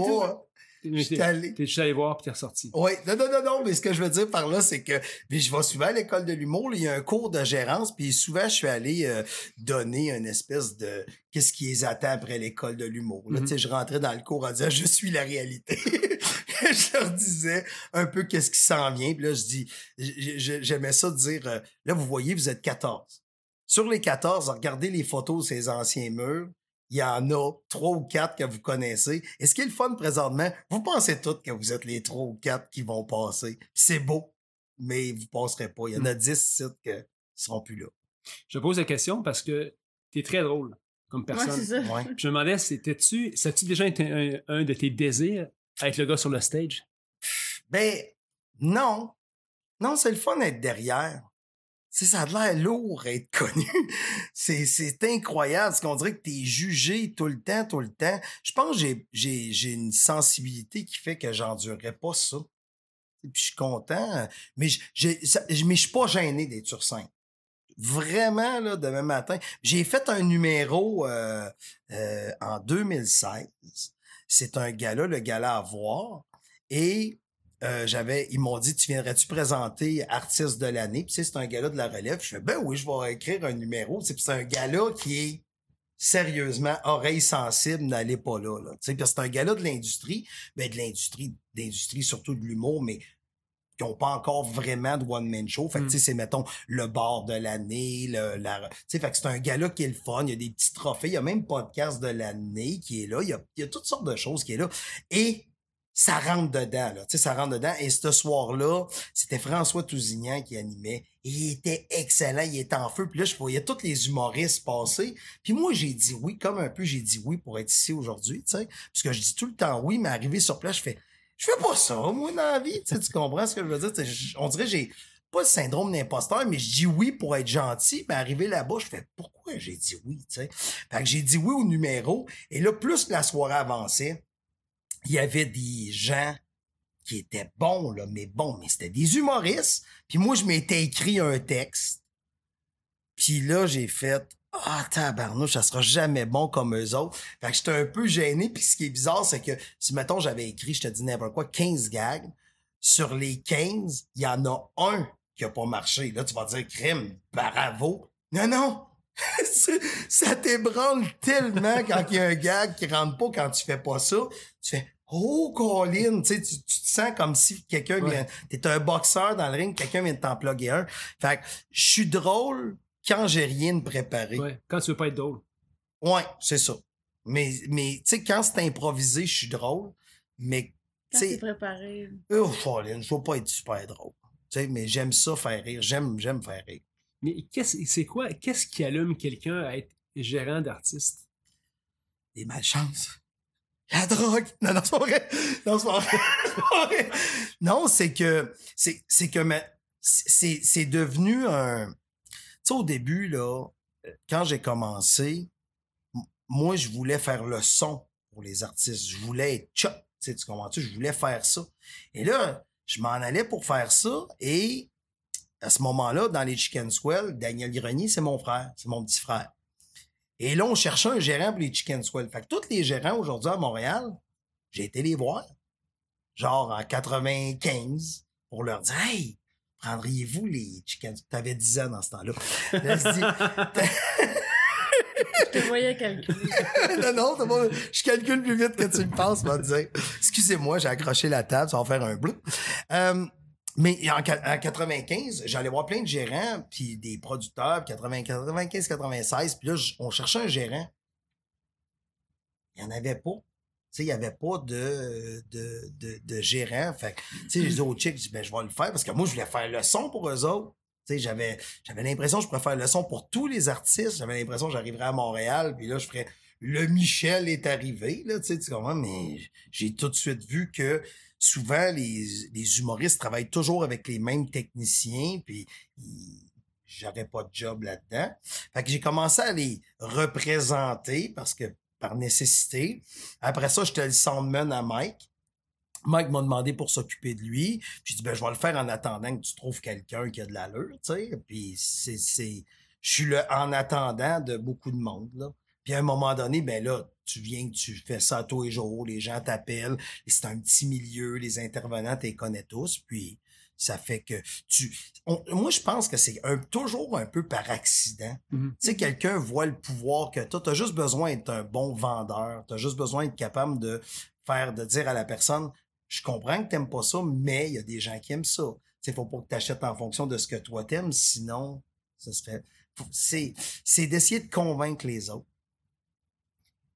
j'étais allé. t'es juste allé voir, puis t'es ressorti. Oui, non, non, non, non, mais ce que je veux dire par là, c'est que puis je vais souvent à l'école de l'humour, il y a un cours de gérance, puis souvent je suis allé euh, donner une espèce de qu'est-ce qui les attend après l'école de l'humour. Là, Mhm. tu sais, je rentrais dans le cours en disant je suis la réalité. (laughs) je leur disais un peu qu'est-ce qui s'en vient, puis là je dis j'aimais ça dire euh, là vous voyez vous êtes 14. Sur les 14, regardez les photos de ces anciens murs. Il y en a trois ou quatre que vous connaissez. Et ce qui est le fun présentement, vous pensez tous que vous êtes les trois ou quatre qui vont passer. C'est beau, mais vous passerez pas. Il y en a dix sites qui seront plus là. Je pose la question parce que t'es très drôle comme personne. c'est ça. Ouais. je me demandais, c'était-tu, ça tu déjà été un, un de tes désirs, être le gars sur le stage? Ben, non. Non, c'est le fun d'être derrière. Sais, ça a l'air lourd être connu. (laughs) c'est, incroyable. Ce qu'on dirait que t'es jugé tout le temps, tout le temps. Je pense que j'ai, une sensibilité qui fait que j'endurerais pas ça. Puis je suis content. Mais je, je suis pas gêné d'être sur. Vraiment, là, demain matin. J'ai fait un numéro euh, euh, en 2016. C'est un gala, le gala à voir. Et euh, j'avais, ils m'ont dit, tu viendrais-tu présenter artiste de l'année? Puis tu sais, c'est un gala de la relève. Je fais, ben oui, je vais écrire un numéro. Tu sais, puis c'est un gala qui est sérieusement oreille sensible, n'allez pas là. là. Tu sais, parce que c'est un gala de l'industrie, ben de l'industrie, d'industrie surtout de l'humour, mais qui n'ont pas encore vraiment de one-man show. Fait que, Mm. tu sais, c'est, mettons, le bar de l'année, le, la, tu sais, fait que c'est un gala qui est le fun. Il y a des petits trophées. Il y a même podcast de l'année qui est là. Il y a, il y a toutes sortes de choses qui est là. Et ça rentre dedans, là. Tu sais, ça rentre dedans. Et ce soir-là, c'était François Tousignan qui animait. Il était excellent. Il était en feu. Puis là, je voyais tous les humoristes passer. Puis moi, j'ai dit oui, comme un peu, j'ai dit oui pour être ici aujourd'hui, tu sais. Parce que je dis tout le temps oui, mais arrivé sur place, je fais, je fais pas ça, moi, dans la vie. Tu sais, comprends ce que je veux dire? On dirait j'ai pas le syndrome d'imposteur, mais je dis oui pour être gentil. Mais arrivé là-bas, je fais, pourquoi j'ai dit oui, tu sais? Fait que j'ai dit oui au numéro. Et là, plus la soirée avançait, il y avait des gens qui étaient bons, là, mais bons, mais c'était des humoristes. Puis moi, je m'étais écrit un texte. Puis là, j'ai fait Ah, tabarnouche, ça sera jamais bon comme eux autres. Fait que j'étais un peu gêné. Puis ce qui est bizarre, c'est que si, mettons, j'avais écrit, je te dis n'importe quoi, 15 gags, sur les 15, il y en a un qui a pas marché. Là, tu vas dire crime, bravo. Non, non! C'est- ça t'ébranle tellement quand il y a un gag qui rentre pas quand tu fais pas ça. Tu fais Oh, Colin! Tu, sais, tu, tu te sens comme si quelqu'un Ouais. vient. T'es un boxeur dans le ring, quelqu'un vient de t'en plugger un. Fait que je suis drôle quand j'ai rien de préparé. Ouais, quand tu veux pas être drôle. Ouais, c'est ça. Mais, mais tu sais, quand c'est improvisé, je suis drôle. Mais, Quand tu c'est sais, préparé. oh, Colin, je veux pas être super drôle. Tu sais, mais j'aime ça faire rire. J'aime, j'aime faire rire. Mais qu'est-ce, c'est quoi, qu'est-ce qui allume quelqu'un à être gérant d'artiste? Des malchances. La drogue. Non, non, c'est pas vrai. Non, c'est pas vrai. (laughs) Non, c'est que, c'est, que, c'est, devenu un, tu sais, au début, là, quand j'ai commencé, moi, je voulais faire le son pour les artistes. Je voulais être chop. Tu sais, tu comprends-tu? Je voulais faire ça. Et là, je m'en allais pour faire ça et à ce moment-là, dans les Chicken Swell, Daniel Grenier, c'est mon frère, c'est mon petit frère. Et là, on cherchait un gérant pour les Chicken Swell. Fait que tous les gérants aujourd'hui à Montréal, j'ai été les voir. Genre en 95, pour leur dire Hey, prendriez-vous les Chicken T'avais 10 ans dans ce temps-là. Là, je (laughs) te voyais calculer. (laughs) non, non, c'est bon. Je calcule plus vite que tu me penses, va dire. Excusez-moi, j'ai accroché la table, ça va faire un bleu. Euh, mais en, en 95, j'allais voir plein de gérants, puis des producteurs, puis 80 95, 96, puis là, on cherchait un gérant. Il n'y en avait pas. Tu sais, il n'y avait pas de, de, de, gérant. Fait tu sais, j'ai dit aux chicks, ben, je vais le faire parce que moi, je voulais faire le son pour eux autres. Tu sais, j'avais, j'avais l'impression que je pourrais faire le son pour tous les artistes. J'avais l'impression que j'arriverais à Montréal, puis là, je ferais le Michel est arrivé, là, tu sais, tu comprends? Mais j'ai tout de suite vu que souvent, les, humoristes travaillent toujours avec les mêmes techniciens, puis j'aurais pas de job là-dedans. Fait que j'ai commencé à les représenter parce que par nécessité. Après ça, j'étais le soundman à Mike. Mike m'a demandé pour s'occuper de lui. J'ai dit, ben, je vais le faire en attendant que tu trouves quelqu'un qui a de l'allure, tu sais. Puis c'est, c'est, je suis le en attendant de beaucoup de monde, là. Puis à un moment donné, ben là, tu viens, tu fais ça tous les jours, les gens t'appellent, c'est un petit milieu, les intervenants, tu les connais tous, puis ça fait que tu... on- moi, je pense que c'est toujours un peu par accident. Mhm. Tu sais, quelqu'un voit le pouvoir que tu as. juste besoin d'être un bon vendeur. Tu as juste besoin d'être capable de faire, de dire à la personne, je comprends que t'aimes pas ça, mais il y a des gens qui aiment ça. Tu sais, faut pas que tu achètes en fonction de ce que toi t'aimes, sinon, ça serait... c'est d'essayer de convaincre les autres.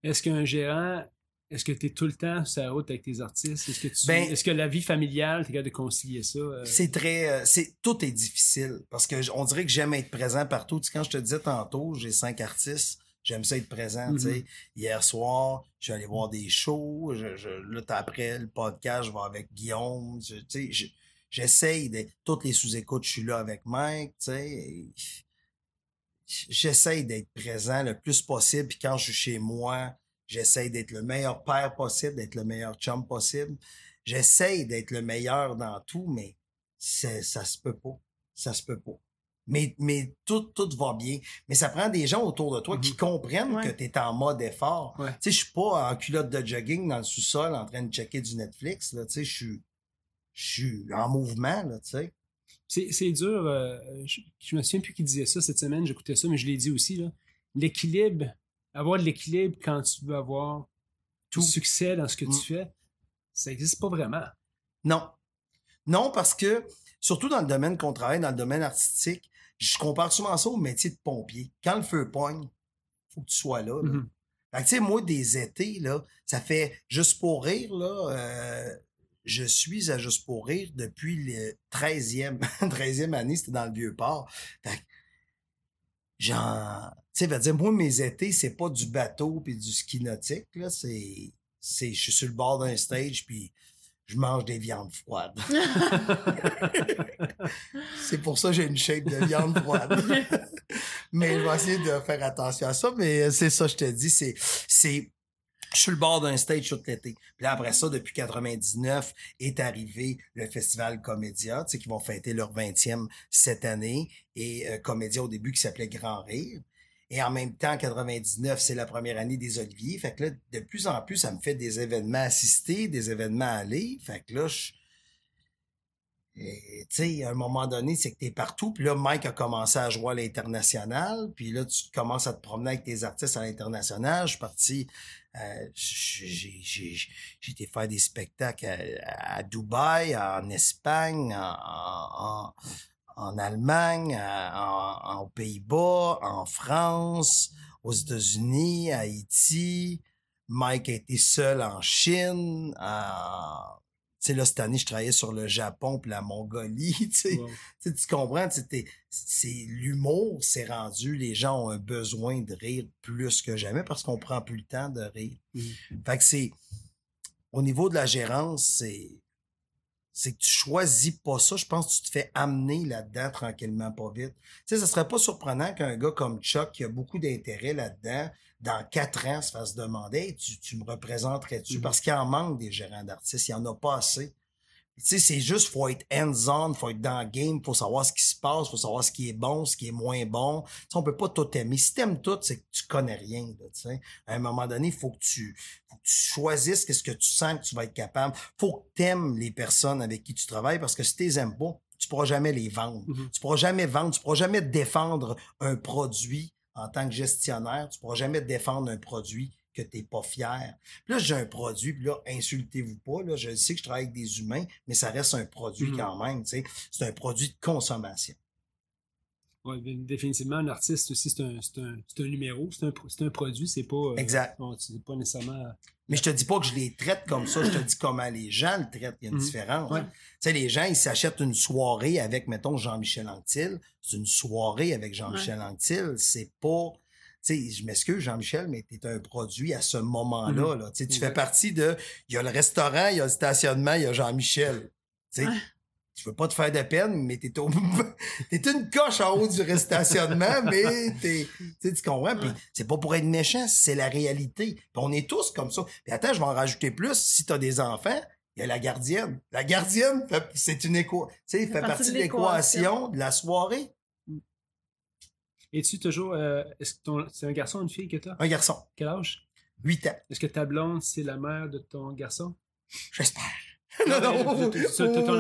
Est-ce qu'un gérant, est-ce que tu es tout le temps sur la route avec tes artistes? Est-ce que, tu, Ben- est-ce que la vie familiale, tu es capable de concilier ça? euh? C'est très, euh, c'est tout est difficile parce que on dirait que j'aime être présent partout. Tu sais, quand je te disais tantôt, j'ai cinq artistes, j'aime ça être présent. Mhm. Hier soir, je suis allé voir des shows. Je, je, là, après le podcast, je vais avec Guillaume. je- Tu sais, je- j'essaye de toutes les sous-écoutes, je suis là avec Mike. Tu sais, et j'essaye d'être présent le plus possible. Puis quand je suis chez moi, j'essaye d'être le meilleur père possible, d'être le meilleur chum possible. J'essaye d'être le meilleur dans tout, mais ça se peut pas. Ça se peut pas. Mais, mais tout, tout va bien. Mais ça prend des gens autour de toi qui Mhm. comprennent Ouais. que tu es en mode effort. Ouais. Tu sais, je suis pas en culotte de jogging dans le sous-sol en train de checker du Netflix. Là. Tu sais, je suis, je suis en mouvement, là, tu sais. C'est, dur. euh, je, je me souviens plus qui disait ça cette semaine, j'écoutais ça, mais je l'ai dit aussi. L'équilibre, avoir de l'équilibre quand tu veux avoir Tout. du succès dans ce que Mm. tu fais, ça n'existe pas vraiment. Non. Non, parce que, surtout dans le domaine qu'on travaille, dans le domaine artistique, je compare souvent ça au métier de pompier. Quand le feu pogne, faut que tu sois là. là. Mhm. Fait que, tu sais, moi, des étés, là, ça fait juste pour rire, là, euh, je suis à juste pour rire depuis le 13e, 13e (laughs) année, c'était dans le Vieux-Port. Fait que, genre, tu sais, dire, moi, mes étés, c'est pas du bateau puis du ski nautique, là, c'est, c'est, je suis sur le bord d'un stage puis je mange des viandes froides. (laughs) C'est pour ça que j'ai une shape de viande froide. (laughs) mais je vais essayer de faire attention à ça. Mais c'est ça, je te dis, c'est, c'est, sur le bord d'un stage tout l'été. Puis là, après ça, depuis 99, est arrivé le festival Comédia, tu sais, qui vont fêter leur 20e cette année. Et euh, Comédia, au début, qui s'appelait Grand Rire. Et en même temps, 99, c'est la première année des Oliviers. Fait que là, de plus en plus, ça me fait des événements assistés, des événements allés. Fait que là, je, tu sais, à un moment donné, c'est que t'es partout. Puis là, Mike a commencé à jouer à l'international. Puis là, tu commences à te promener avec tes artistes à l'international. Je suis parti, euh, j'ai été faire des spectacles à, Dubaï, en Espagne, en, Allemagne, aux Pays-Bas, en France, aux États-Unis, à Haïti. Mike a été seul en Chine, en- tu sais, là, cette année, je travaillais sur le Japon puis la Mongolie, (laughs) tu sais. Wow. Tu comprends, c'est l'humour, c'est rendu, les gens ont un besoin de rire plus que jamais parce qu'on prend plus le temps de rire. Fait que c'est, au niveau de la gérance, c'est, c'est que tu choisis pas ça. Je pense que tu te fais amener là-dedans tranquillement, pas vite. Tu sais, ça serait pas surprenant qu'un gars comme Chuck, qui a beaucoup d'intérêt là-dedans, dans quatre ans, se fasse demander, tu, tu me représenterais-tu? Mhm. Parce qu'il en manque des gérants d'artistes. Il y en a pas assez. Tu sais, c'est juste, faut être hands-on, faut être dans le game, faut savoir ce qui se passe, faut savoir ce qui est bon, ce qui est moins bon. Tu sais, on peut pas tout aimer. Si t'aimes tout, c'est que tu connais rien, là, tu sais. À un moment donné, il faut que tu, faut que tu choisisses qu'est-ce que tu sens que tu vas être capable. Faut que t'aimes les personnes avec qui tu travailles parce que si tu les aimes pas, tu pourras jamais les vendre. Mhm. Tu pourras jamais vendre, tu pourras jamais défendre un produit en tant que gestionnaire. Tu pourras jamais défendre un produit que t'es pas fier. Puis là, j'ai un produit, puis là, insultez-vous pas. Là, je sais que je travaille avec des humains, mais ça reste un produit Mhm. quand même. tu sais. C'est un produit de consommation. Ouais, définitivement, un artiste aussi, c'est un, c'est un, c'est un numéro, c'est un, un produit, c'est pas. euh, Exact. bon, c'est pas nécessairement. Mais je te dis pas que je les traite comme ça, je te dis comment les gens le traitent. Il y a une Mhm. différence. Ouais. Tu sais, les gens, ils s'achètent une soirée avec, mettons, Jean-Michel Anctil. C'est une soirée avec Jean-Michel Anctil. C'est pas. Tu sais, je m'excuse, Jean-Michel, mais tu es un produit à ce moment-là. là. Tu sais, tu fais partie de. Il y a le restaurant, il y a le stationnement, il y a Jean-Michel. Tu sais, Tu veux pas te faire de peine, mais t'es au... (laughs) t'es une coche en haut du stationnement, (laughs) mais t'es, tu comprends? Puis c'est pas pour être méchant, c'est la réalité. Puis on est tous comme ça. Puis attends, je vais en rajouter plus. Si t'as des enfants, il y a la gardienne. La gardienne, c'est une éco... tu sais, fait, partie de l'équation de la soirée. Es-tu toujours. euh, est-ce que ton- c'est un garçon ou une fille que t'as? Un garçon, Quel âge? 8 ans. Est-ce que ta blonde, c'est la mère de ton garçon? J'espère. Non, Non, oui,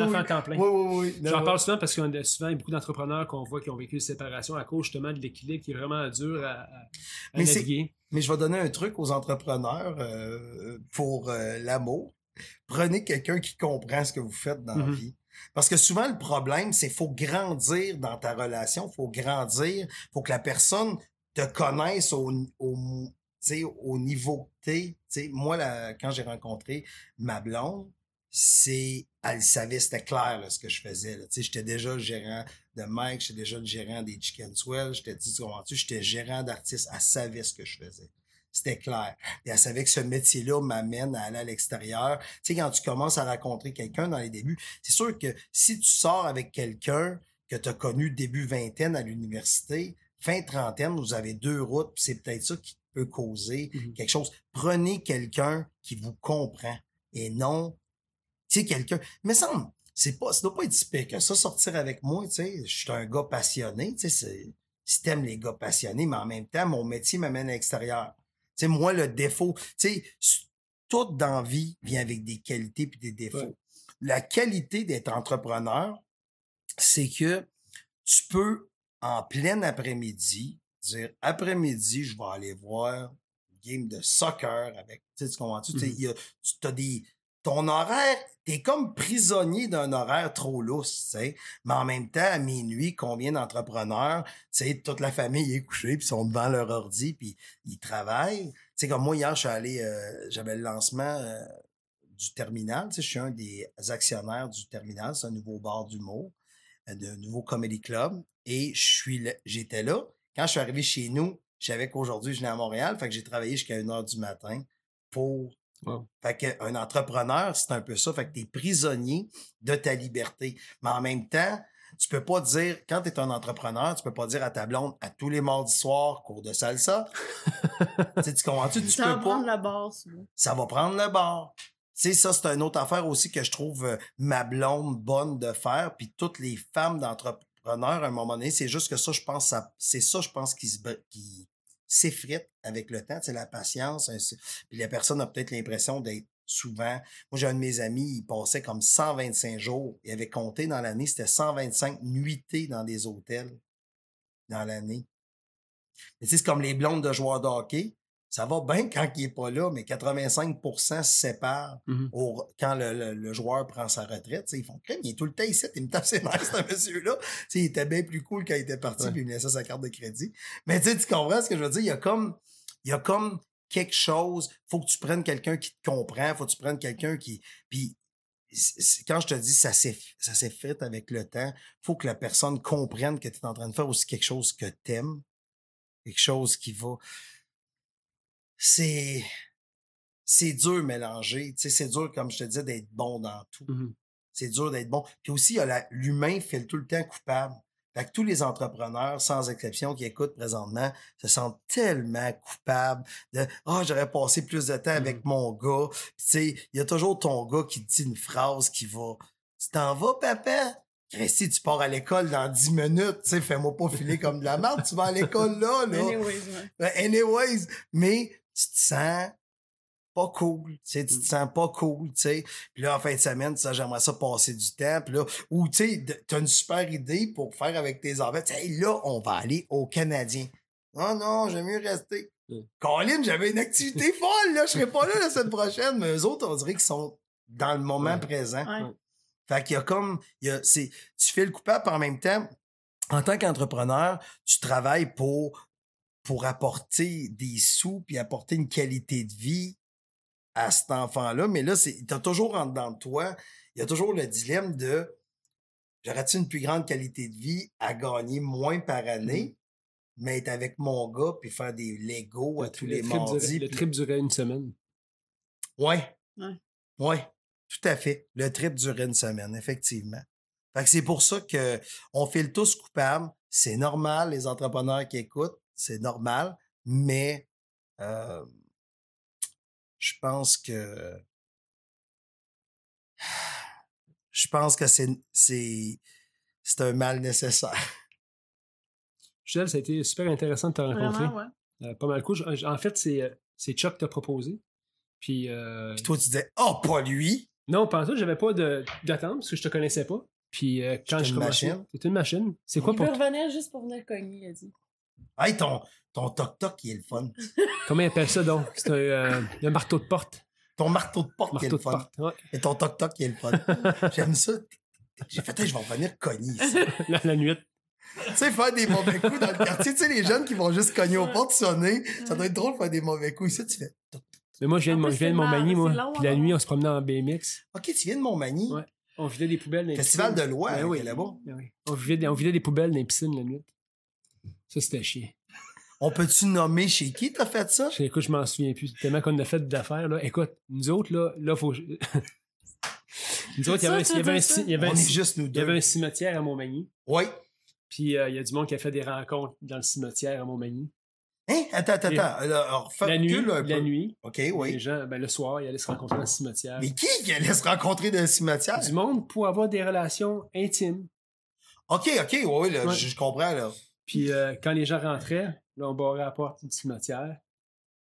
enfant oui. à temps plein. Oui, oui, oui. J'en parle souvent parce qu'il y a souvent beaucoup d'entrepreneurs qu'on voit qui ont vécu une séparation à cause justement de l'équilibre qui est vraiment dur à, à- Mais naviguer. Mais je vais donner un truc aux entrepreneurs euh, pour euh, l'amour. Prenez quelqu'un qui comprend ce que vous faites dans la Mhm. vie. Parce que souvent, le problème, c'est faut grandir dans ta relation, faut grandir, faut que la personne te connaisse au, au, tu au niveau que t'es. Tu moi, là, quand j'ai rencontré ma blonde, c'est elle savait, c'était clair là, ce que je faisais. là. Tu sais, J'étais déjà le gérant de Mike, j'étais déjà le gérant des Chicken Swell, j'étais tu comprends-tu? J'étais gérant d'artiste, elle savait ce que je faisais. C'était clair. Et elle savait que ce métier-là m'amène à aller à l'extérieur. Tu sais, quand tu commences à rencontrer quelqu'un dans les débuts, c'est sûr que si tu sors avec quelqu'un que tu as connu début vingtaine à l'université, fin trentaine, vous avez deux routes, puis c'est peut-être ça qui peut causer Mhm. quelque chose. Prenez quelqu'un qui vous comprend et non, tu sais, quelqu'un. Mais ça, c'est pas, ça doit pas être si pire que ça, sortir avec moi, tu sais. Je suis un gars passionné, tu sais, si t'aimes les gars passionnés, mais en même temps, mon métier m'amène à l'extérieur. Tu sais, moi, le défaut, tu sais, toute dans vie vient avec des qualités puis des défauts. Ouais. La qualité d'être entrepreneur, c'est que tu peux, en plein après-midi, dire après-midi, je vais aller voir une game de soccer avec, tu sais, tu comprends-tu? Tu tu as des, ton horaire, t'es comme prisonnier d'un horaire trop lousse, tu sais. Mais en même temps, à minuit, combien d'entrepreneurs, tu sais, toute la famille est couchée, puis sont devant leur ordi, puis ils travaillent. Tu sais, comme moi, hier, je suis allé, euh, j'avais le lancement euh, du terminal, tu sais, je suis un des actionnaires du terminal, c'est un nouveau bar d'humour, euh, de nouveau comedy club, et je suis j'étais là. Quand je suis arrivé chez nous, je savais qu'aujourd'hui, je venais à Montréal, fait que j'ai travaillé jusqu'à 1 heure du matin pour Wow. fait qu'un entrepreneur, c'est un peu ça. Fait que t'es prisonnier de ta liberté. Mais en même temps, tu peux pas dire, quand t'es un entrepreneur, tu peux pas dire à ta blonde, à tous les mardis soirs, cours de salsa. (laughs) tu sais, tu comprends-tu? Tu Ça va peux prendre pas. la base. là. Ça va prendre le bord. Tu sais, ça, c'est une autre affaire aussi que je trouve euh, ma blonde bonne de faire. Puis toutes les femmes d'entrepreneurs, à un moment donné, c'est juste que ça, je pense, ça, c'est ça, je pense, qui se, qui s'effrite avec le temps. C'est la patience. Puis la personne a peut-être l'impression d'être souvent. Moi, j'ai un de mes amis, il passait comme 125 jours. Il avait compté dans l'année, c'était 125 nuitées dans des hôtels dans l'année. Mais c'est comme les blondes de joueurs de. Ça va bien quand il est pas là, mais 85% se séparent au- quand le, le- le joueur prend sa retraite. Tu sais, Ils font crème, il est tout le temps ici, il me tape ses nerfs, ce monsieur-là. Tu sais, Il était bien plus cool quand il était parti, Ouais. puis il me laissait sa carte de crédit. Mais tu comprends ce que je veux dire? Il y a comme, il y a comme quelque chose. Faut que tu prennes quelqu'un qui te comprend, faut que tu prennes quelqu'un qui. Puis quand je te dis ça s'eff- ça s'effrite avec le temps, faut que la personne comprenne que tu es en train de faire aussi quelque chose que t'aimes, quelque chose qui va. C'est c'est dur mélanger, tu sais, c'est dur comme je te disais d'être bon dans tout. Mhm. C'est dur d'être bon. Puis aussi, il y a la- l'humain fait tout le temps coupable. Fait que tous les entrepreneurs, sans exception, qui écoutent présentement, se sentent tellement coupables de Ah, j'aurais passé plus de temps avec Mhm. mon gars. Tu sais, il y a toujours ton gars qui dit une phrase qui va. Tu t'en vas, papa? Christy, tu pars à l'école dans 10 minutes, tu sais, fais-moi pas filer comme de la merde, tu vas à l'école là, là. (laughs) Anyways, ouais. Ben, Anyways, mais tu te sens pas cool, tu sais, tu te sens pas cool, tu sais. Puis là, en fin de semaine, tu sais, j'aimerais ça passer du temps, puis là, ou tu sais, t'as une super idée pour faire avec tes enfants, tu sais, Hey, là, on va aller au Canadien. Non, non, j'aime mieux rester. Mm. Colin, j'avais une activité (laughs) folle, là, je serais pas là la semaine prochaine, mais eux autres, on dirait qu'ils sont dans le moment Ouais. présent. Ouais. Fait qu'il y a comme, il y a, c'est, tu fais le coupable puis en même temps, en tant qu'entrepreneur, tu travailles pour, pour apporter des sous puis apporter une qualité de vie à cet enfant-là. Mais là, c'est, t'as toujours en dedans de toi, il y a toujours le dilemme de, j'aurais-tu une plus grande qualité de vie à gagner moins par année, mais être avec mon gars puis faire des Legos à tous le les mardis. durait- le trip durait une semaine. Ouais. Ouais. Ouais. Tout à fait. Le trip durait une semaine, effectivement. Fait que c'est pour ça que on file tous coupables. C'est normal, les entrepreneurs qui écoutent, c'est normal, mais euh, je pense que je pense que c'est c'est c'est un mal nécessaire. Gisèle, ça a été super intéressant de te rencontrer. Vraiment, ouais. Euh, pas mal cool. En fait, c'est euh, c'est Chuck qui t'a proposé. Puis, euh, Puis toi, tu disais, oh, pas lui. non, pendant ça, j'avais pas de- d'attente parce que je te connaissais pas. Puis, euh, quand je une commençais. machine. T'étais une machine. C'est quoi Il pour. revenir juste pour venir cogner, il a dit. Hey, ton, ton toc-toc, il est le fun. (laughs) Comment ils appellent ça donc? C'est un, euh, un marteau de porte. Ton marteau de porte, il est Marteau le de fun. porte. Ouais. Et ton toc-toc, il est le fun. (laughs) J'aime ça. J'ai fait, je vais revenir cogner ici. la, la nuit. tu sais, faire des mauvais coups dans le quartier. Tu sais, les jeunes qui vont juste cogner aux portes, sonner. Ça doit être drôle de faire des mauvais coups. Ici, tu fais, Mais moi, je viens de, je viens de c'est Montmagny, long, moi. Puis la hein? nuit, on se promenait en BMX. OK, tu viens de Montmagny. Ouais. On vidait des poubelles dans les Festival piscines. de loi, Ben hein, oui. là-bas. Ben oui. On, vidait, des- on vidait des poubelles dans les piscines la nuit. Ça, c'était chiant. On peut-tu nommer chez qui t'as fait ça? Je- Écoute, je m'en souviens plus. Tellement qu'on a fait d'affaires, là. Écoute, nous autres, là, là, faut. (laughs) nous autres, il y avait, un- Ça, il y avait un, tu veux ci- il y avait On un est ci- juste nous il y avait deux. un cimetière à Montmagny. Oui. Puis euh, il y a du monde qui a fait des rencontres dans le cimetière à Montmagny. Hein? Attends, attends, Et- attends. Alors, fais- la nuit, la nuit, OK, les oui. gens, ben, le soir, ils allaient se rencontrer dans le cimetière. Mais qui qui allait se rencontrer dans le cimetière? Du monde pour avoir des relations intimes. OK, OK, oui, oui, là, Ouais. je, je comprends, là. Puis euh, quand les gens rentraient, là, on barrait la porte du cimetière.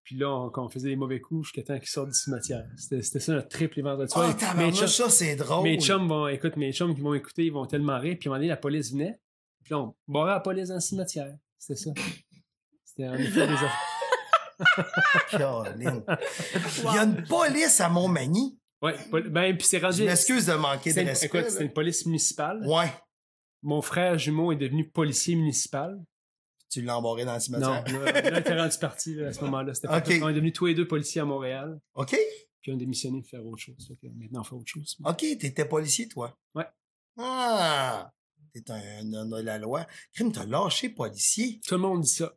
Puis là, on, quand on faisait des mauvais coups jusqu'à temps qu'ils sortent du cimetière. C'était c'était ça notre trip les vendredis Oh, soirs. mes, tabarnouche, chums, ça, c'est drôle. mes chums vont, écoute, mes chums qui vont écouter, ils vont tellement rire. Puis à un moment donné, la police venait. Puis là, on barrait la police dans le cimetière. C'était ça. C'était en effet des affaires. (laughs) Caroline. Il y a une police à Montmagny. Ouais, pol- ben, puis c'est rendu. Je m'excuse de manquer de c'est une- respect. Écoute, c'était là. une police municipale. Ouais. Mon frère jumeau est devenu policier municipal. Tu l'as embarré dans le Non, cimetière. (laughs) là, là, il était rendu parti à ce moment-là. C'était Ok. tout- On est devenus tous les deux policiers à Montréal. OK? Puis on a démissionné pour faire autre chose. Fait que maintenant, on fait autre chose. OK, t'étais policier, toi? Ouais. Ah! T'es un homme de la loi. Crime, t'as lâché policier? Tout le monde dit ça.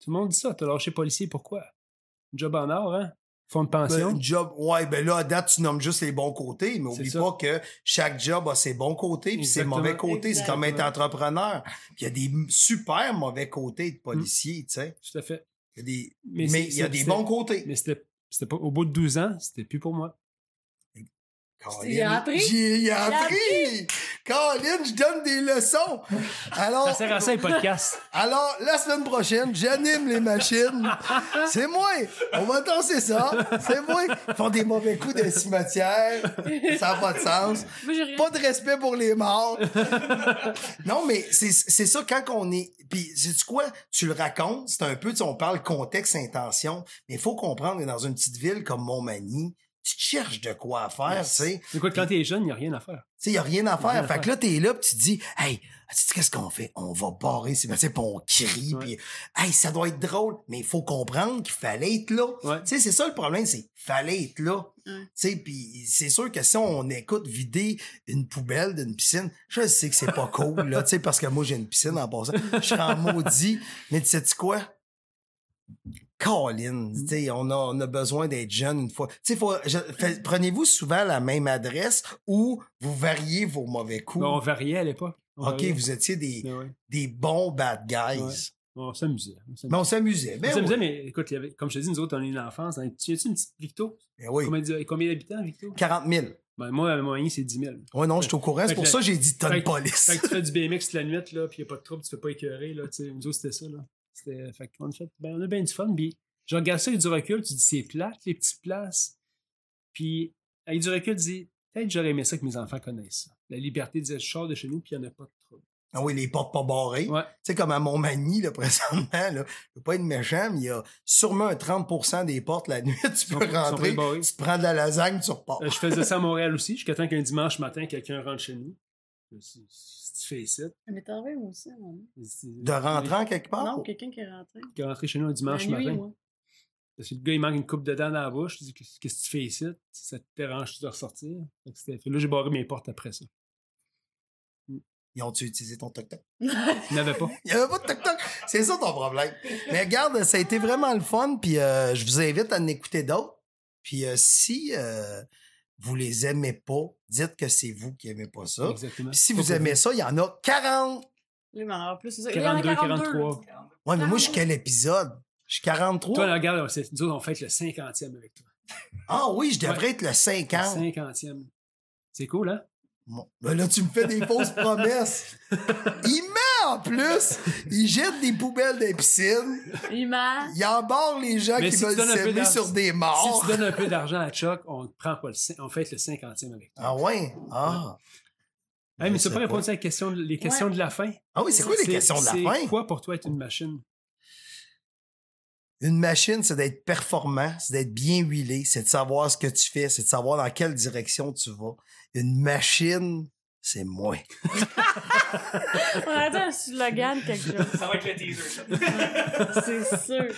Tout le monde dit ça. T'as lâché policier, pourquoi? Job en or, hein? Fonds de pension. Ben, job, ouais, ben là, à date, tu nommes juste les bons côtés, mais oublie ça. pas que chaque job a ses bons côtés puis ses mauvais côtés. C'est comme être entrepreneur. Puis il y a des super mauvais côtés de policier, tu sais. Tout à fait. Il y a des, Mais il y a des bons côtés. Mais c'était, c'était pas, au bout de 12 ans, c'était plus pour moi. Colin, Il a appris? j'ai- Il a Il a appris. Colin, je donne des leçons. Alors, Ça sert à ça, les podcasts. alors, la semaine prochaine, j'anime les machines. C'est moi. On va danser ça. C'est moi. Ils font des mauvais coups dans les cimetières. Ça n'a pas de sens. Pas de respect pour les morts. non, mais c'est c'est ça quand on est. Puis, sais-tu quoi? Tu le racontes, c'est un peu, tu sais, on parle contexte, intention, mais il faut comprendre que dans une petite ville comme Montmagny, tu te cherches de quoi à faire, tu sais. Écoute, quand t'es jeune, il n'y a rien à faire. Tu sais, il n'y a rien à rien faire. à Fait faire. que là, t'es là, pis tu te dis, hey, sais-tu qu'est-ce qu'on fait? On va barrer ces métiers, puis on crie, Ouais. puis hey, ça doit être drôle. Mais il faut comprendre qu'il fallait être là. Ouais. Tu sais, c'est ça le problème, c'est fallait être là. Tu sais, puis c'est sûr que si on écoute vider une poubelle d'une piscine, je sais que c'est pas cool, là, tu sais, parce que moi, j'ai une piscine en passant. Je serais en maudit. Mais tu sais-tu quoi? Colin, tu sais, on a, on a besoin d'être jeune une fois. Tu sais, faut- je- fait- prenez-vous souvent la même adresse ou vous variez vos mauvais coups? Ben, on variait à l'époque. OK, variait. vous étiez des, Ben ouais. des bons bad guys. Ouais. On s'amusait. on s'amusait. Mais on s'amusait. On Ben s'amusait, oui. mais écoute, il y avait- comme je te dis, nous autres, on est une enfance. hein. Tu as-tu une petite Victo? Ben oui. Combien, d'habitants, Victo? 40 000. Ben, moi, à moyen, c'est 10 000. Ouais, non, je suis au courant. C'est pour ça que j'ai dit tonne police. Fait que tu fais du (laughs) BMX la nuit, là, puis il n'y a pas de trouble, tu te fais pas écœurer, là. Nous autres, c'était ça, là. C'était, fait qu'on a fait, ben, on a bien du fun, puis je regarde ça avec du recul, tu dis, c'est plate, les petites places. Puis, avec du recul, tu dis, peut-être j'aurais aimé ça que mes enfants connaissent ça. La liberté de je sors de chez nous, puis il n'y en a pas de trouble. Ah oui, les portes pas barrées. Ouais. Tu sais, comme à Montmagny, là, (laughs) présentement, là, je veux pas être méchant, mais il y a sûrement un 30 des portes la nuit. (laughs) Tu peux rentrer, tu prends de la lasagne, tu repars. Euh, je faisais ça à Montréal aussi, jusqu'à temps qu'un dimanche matin, quelqu'un rentre chez nous. Si tu fais ça. Mais t'en veux moi aussi, moi. De rentrer en quelque part? Non, quelqu'un qui est rentré. Qui est rentré chez nous un dimanche nuit, matin. moi. Parce que le gars, il manque une coupe de dents dans la bouche. Je dis, qu'est-ce que tu fais ici? Ça te dérange de ressortir? Fait que là, j'ai barré mes portes après ça. Ils ont-tu utilisé ton toc-toc? (laughs) Il n'y avait pas. (laughs) Il n'y avait pas de toc-toc? C'est ça ton problème. Mais regarde, ça a été vraiment le fun. Puis euh, je vous invite à en écouter d'autres. Puis euh, si euh, vous les aimez pas, dites que c'est vous qui aimez pas ça. Exactement. Puis si vous aimez ça, il y en a 40. Lui, mais en plus, c'est ça. Il y en a 42, 42. 43. Ouais, mais moi, je suis quel épisode? Je suis 43. Toi, là, regarde, nous autres, on fête le 50e avec toi. Ah oui, je devrais Ouais. être le Le 50. 50e. C'est cool, hein? Bon, ben là, tu me fais des fausses (laughs) promesses. Met en plus. Il jette des poubelles des piscines. Il m'a. Il embarre les gens Mais qui si veulent donnes un peu s'aimer d'argent- sur des Si morts. tu donnes un peu d'argent à Chuck, on prend pas le on fête le 50e avec toi. Ah ouais? Ah. Hey, mais tu n'as pas sais répondu à la question, de- les questions Ouais. de la fin? Ah oui, c'est quoi les questions de la c'est fin? quoi pour toi être une machine? Une machine, c'est d'être performant, c'est d'être bien huilé, c'est de savoir ce que tu fais, c'est de savoir dans quelle direction tu vas. Une machine, c'est moi. (laughs) On a dit un slogan, quelque chose. Ça va être le teaser, C'est sûr.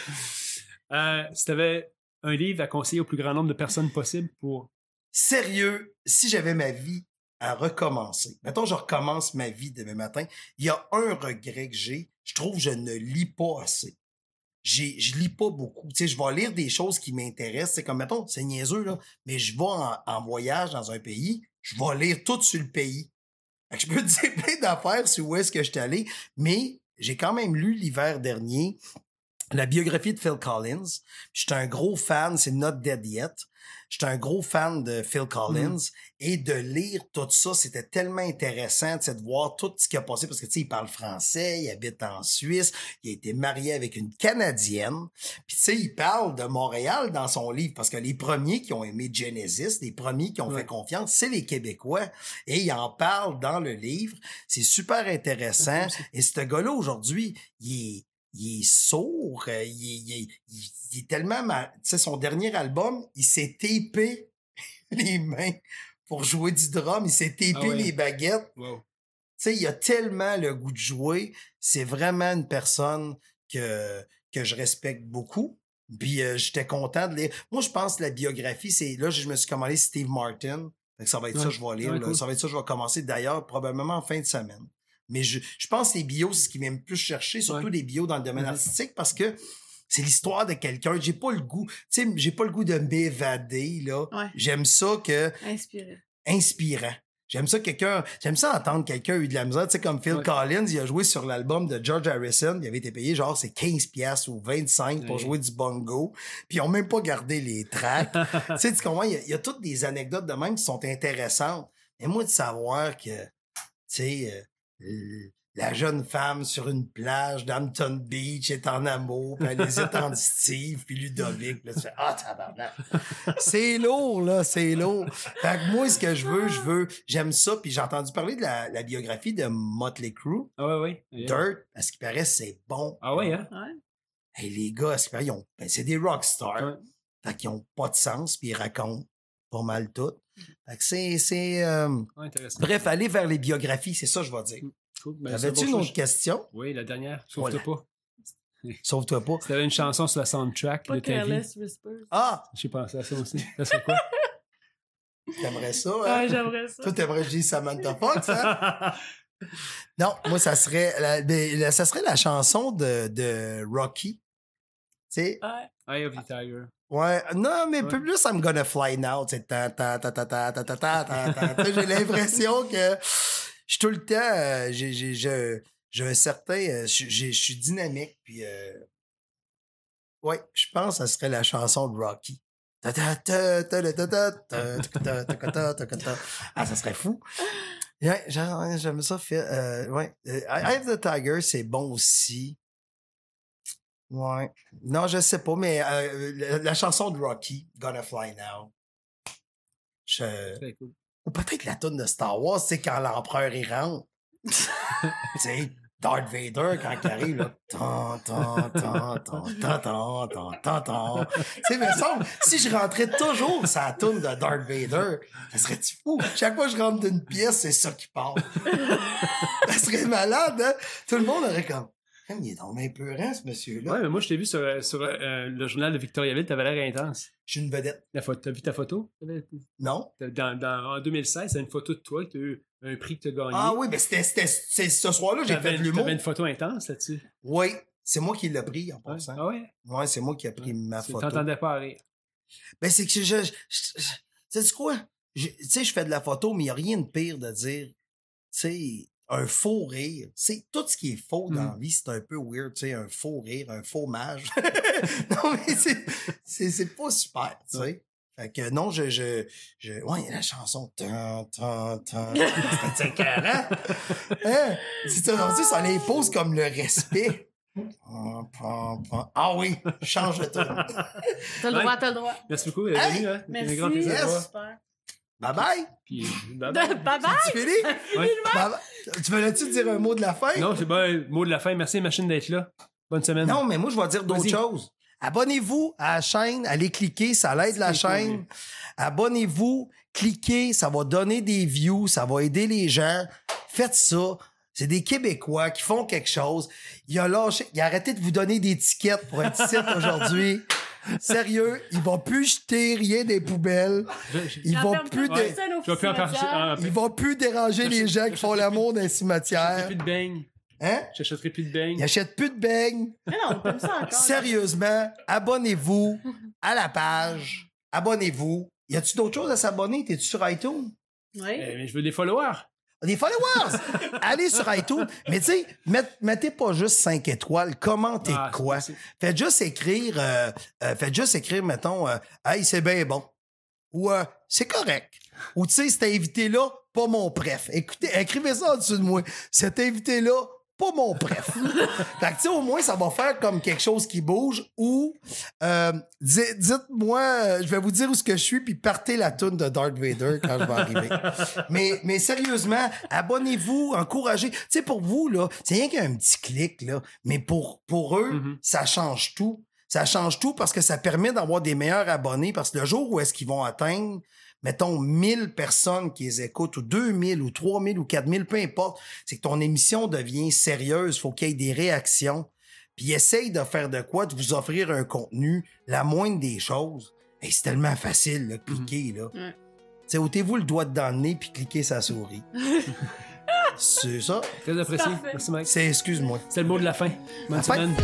Euh, si tu avais un livre à conseiller au plus grand nombre de personnes possible pour. Sérieux, si j'avais ma vie à recommencer, mettons, je recommence ma vie demain matin, il y a un regret que j'ai, je trouve que je ne lis pas assez. J'ai, je lis pas beaucoup. Tu sais, je vais lire des choses qui m'intéressent. C'est comme, mettons, c'est niaiseux, là, mais je vais en, en voyage dans un pays, je vais lire tout sur le pays. Je peux te (laughs) dire plein d'affaires sur où est-ce que je suis allé, mais j'ai quand même lu l'hiver dernier la biographie de Phil Collins. J'étais un gros fan, c'est Not Dead Yet. J'étais un gros fan de Phil Collins et de lire tout ça, c'était tellement intéressant de voir tout ce qui a passé parce que tu sais, il parle français, il habite en Suisse, il a été marié avec une Canadienne. Puis tu sais, il parle de Montréal dans son livre parce que les premiers qui ont aimé Genesis, les premiers qui ont fait confiance, c'est les Québécois et il en parle dans le livre. C'est super intéressant et ce gars-là aujourd'hui, il est il est sourd, euh, il est, il est- il- il est tellement mal. Tu sais, son dernier album, il s'est tapé (laughs) les mains pour jouer du drum, il s'est tapé Ah ouais. les baguettes. Wow. Tu sais, il a tellement le goût de jouer. C'est vraiment une personne que, que je respecte beaucoup. Puis euh, j'étais content de lire. Moi, je pense que la biographie, c'est. Là, je me suis commandé Steve Martin. Ça va être ça, je vais lire. Ouais, cool. Ça va être ça, je vais commencer d'ailleurs, probablement en fin de semaine. Mais je, je pense que les bios, c'est ce qui vient me plus chercher, surtout Ouais. les bios dans le domaine Mhm. artistique, parce que c'est l'histoire de quelqu'un. J'ai pas le goût. Tu sais, j'ai pas le goût de m'évader, là. Ouais. J'aime ça que Inspiré. inspirant. J'aime ça quelqu'un, j'aime ça entendre quelqu'un a eu de la misère, tu sais comme Phil Ouais. Collins, il a joué sur l'album de George Harrison, il avait été payé genre c'est 15 pièces ou 25 pour Ouais. jouer du bongo, puis ils ont même pas gardé les tracks. (laughs) tu sais tu comprends, il y, a, il y a toutes des anecdotes de même qui sont intéressantes. Et moi de savoir que tu sais euh, la jeune femme sur une plage d'Hampton Beach est en amour, puis elle hésite (laughs) entre Steve puis Ludovic. Puis Là, tu fais Ah, tabarnak! (laughs) C'est lourd, là, c'est lourd. Fait que moi, ce que je veux, je veux, j'aime ça. Puis j'ai entendu parler de la, la biographie de Motley Crue, Ah ouais, ouais. Yeah. Dirt, parce qu'il paraît que c'est bon. Ah ouais, hein? Ouais. Hey, les gars, c'est pareil, ils ont- ben, c'est des rockstars. Ouais. Fait qu'ils ont pas de sens, puis ils racontent pas mal tout. Fait que c'est, c'est, euh, bref, aller vers les biographies, c'est ça, je vais dire. Cool. Ben, c'est Avais-tu bon une autre question? Oui, la dernière. Sauve-toi Voilà. pas. Sauve-toi pas. (laughs) T'avais une chanson sur la soundtrack Pas de ta vie, Careless Whispers. Ah, j'ai pensé à ça aussi. Ça serait quoi? (laughs) t'aimerais ça, hein? Ah, j'aimerais ça. Toi, t'aimerais que je dise Samantha Fox, hein? (laughs) Non, moi, ça serait la, ben, la- ça serait la chanson de, de Rocky. Tu sais, Ouais. Eye of the Tiger. ouais. Non, mais Ouais. plus plus, I'm gonna fly now. Tu sais, ta, ta, ta, ta, ta, ta, ta, ta, ta, ta. Tu sais, J'ai l'impression que je suis tout le temps, euh, j'ai, j'ai, je, j'ai un certain. euh, je j'ai- je suis dynamique, puis. euh, ouais, je pense que ça serait la chanson de Rocky. Ta ta ta ta ta ta ta ta ta ta ta ta ta ta ta. Ah, ça serait fou. Ouais, j'aime ça. Fait, euh, ouais. Euh, Eye of the Tiger, c'est bon aussi. Ouais. Non, je sais pas, mais euh, la, chanson de Rocky, Gonna Fly Now. Cool. Ou peut-être la tune de Star Wars, c'est quand l'empereur y rentre. (laughs) tu sais, Darth Vader, quand il arrive, là. Tan, tan, tan, tan, tan, tan, tan, Tu sais, mais semble, si je rentrais toujours ça tourne de Darth Vader, ça serait-tu fou? Chaque fois que je rentre d'une pièce, c'est ça qui part. ça serait malade, hein? Tout le monde aurait comme il est donc rare, ce monsieur-là. Ouais, mais moi, je t'ai vu sur, euh, sur euh, le journal de Victoriaville, t'avais l'air intense. Je suis une vedette. La photo, t'as vu ta photo? Non? Dans, dans- en 2016, c'est une photo de toi, t'as eu un prix que t'as gagné. Ah oui, mais c'était, c'était, ce soir-là, j'ai fait l'humour. T'avais une photo intense là-dessus. Oui, c'est moi qui l'ai pris en Ouais. passant. Ah ouais? Ouais, c'est moi qui ai pris ma Tu photo. t'entendais pas à rire. Ben, c'est que je. je, je, je- sais-tu quoi? Tu sais, je fais de la photo, mais il n'y a rien de pire de dire, tu sais, un faux rire. C'est tout ce qui est faux dans la vie, c'est un peu weird, tu sais, un faux rire, un faux mage. (laughs) non, mais c'est, c'est, c'est pas super, tu sais. Fait que non, je, je, je, ouais, la chanson, tan, tan, tan, (laughs) c'est écœurant. Hein? C'est ça, on dit, ça l'impose comme le respect. Ah oui, change de ton. T'as le droit, t'as le droit. Merci beaucoup Hey! Hein? Merci. te Yes. Super. Bye bye. Puis, (laughs) bye Bye bye. bye. Tu finis? (laughs) Bye bye. Tu dire un mot de la fin? Non, c'est bon. Mot de la fin. Merci, machine, d'être là. Bonne semaine. Non, mais moi, je vais dire d'autres choses. Abonnez-vous à la chaîne, allez cliquer, ça l'aide la cool, chaîne. Abonnez-vous, cliquez, ça va donner des views, ça va aider les gens. Faites ça. C'est des Québécois qui font quelque chose. Il a lâché, il a arrêté de vous donner des tickets pour être ici (laughs) aujourd'hui. Sérieux, il va plus jeter rien des poubelles. Je- je- Il La va ferme plus, dé- Je vais plus en ah, déranger les gens qui font l'amour dans les J'achèterai cimetières. plus de beignes. Hein? J'achèterai plus de beignes. Il achète plus de beignes. Mais non, t'aimes ça encore. là. Sérieusement, abonnez-vous à la page. Abonnez-vous. Y a-tu d'autres choses à s'abonner? T'es-tu sur iTunes? Oui. Eh, mais je veux des followers. Des followers! (laughs) Allez sur iTunes. Mais tu sais, met- mettez pas juste 5 étoiles. Commentez Ah, quoi? Faites juste écrire, euh, euh, faites juste écrire, mettons, euh, Hey, c'est bien bon. Ou euh, c'est correct. Ou tu sais, cet invité-là, pas mon préf. Écoutez, écrivez ça en dessous de moi. Cet invité-là, pas mon préf. (laughs) fait que tu sais, au moins, ça va faire comme quelque chose qui bouge. Ou euh, di- dites-moi, je vais vous dire où ce que je suis, puis partez la toune de Darth Vader quand je vais arriver. (laughs) mais, mais sérieusement, abonnez-vous, encouragez. Tu sais, pour vous, là, c'est rien qu'un petit clic, là. Mais pour, pour eux, Mhm. ça change tout. Ça change tout parce que ça permet d'avoir des meilleurs abonnés parce que le jour où est-ce qu'ils vont atteindre, mettons, 1000 personnes qui les écoutent ou 2000 ou 3000 ou 4000, peu importe, c'est que ton émission devient sérieuse. Faut qu'il y ait des réactions. Puis essaye de faire de quoi, de vous offrir un contenu, la moindre des choses. Et c'est tellement facile, là, cliquer, là. Ouais. Sais, ôtez-vous le doigt dans le nez puis cliquez sa souris. (laughs) c'est ça. Très apprécié. Merci, Mike. C'est, excuse-moi. C'est le mot de la fin. Bonne La fin. semaine.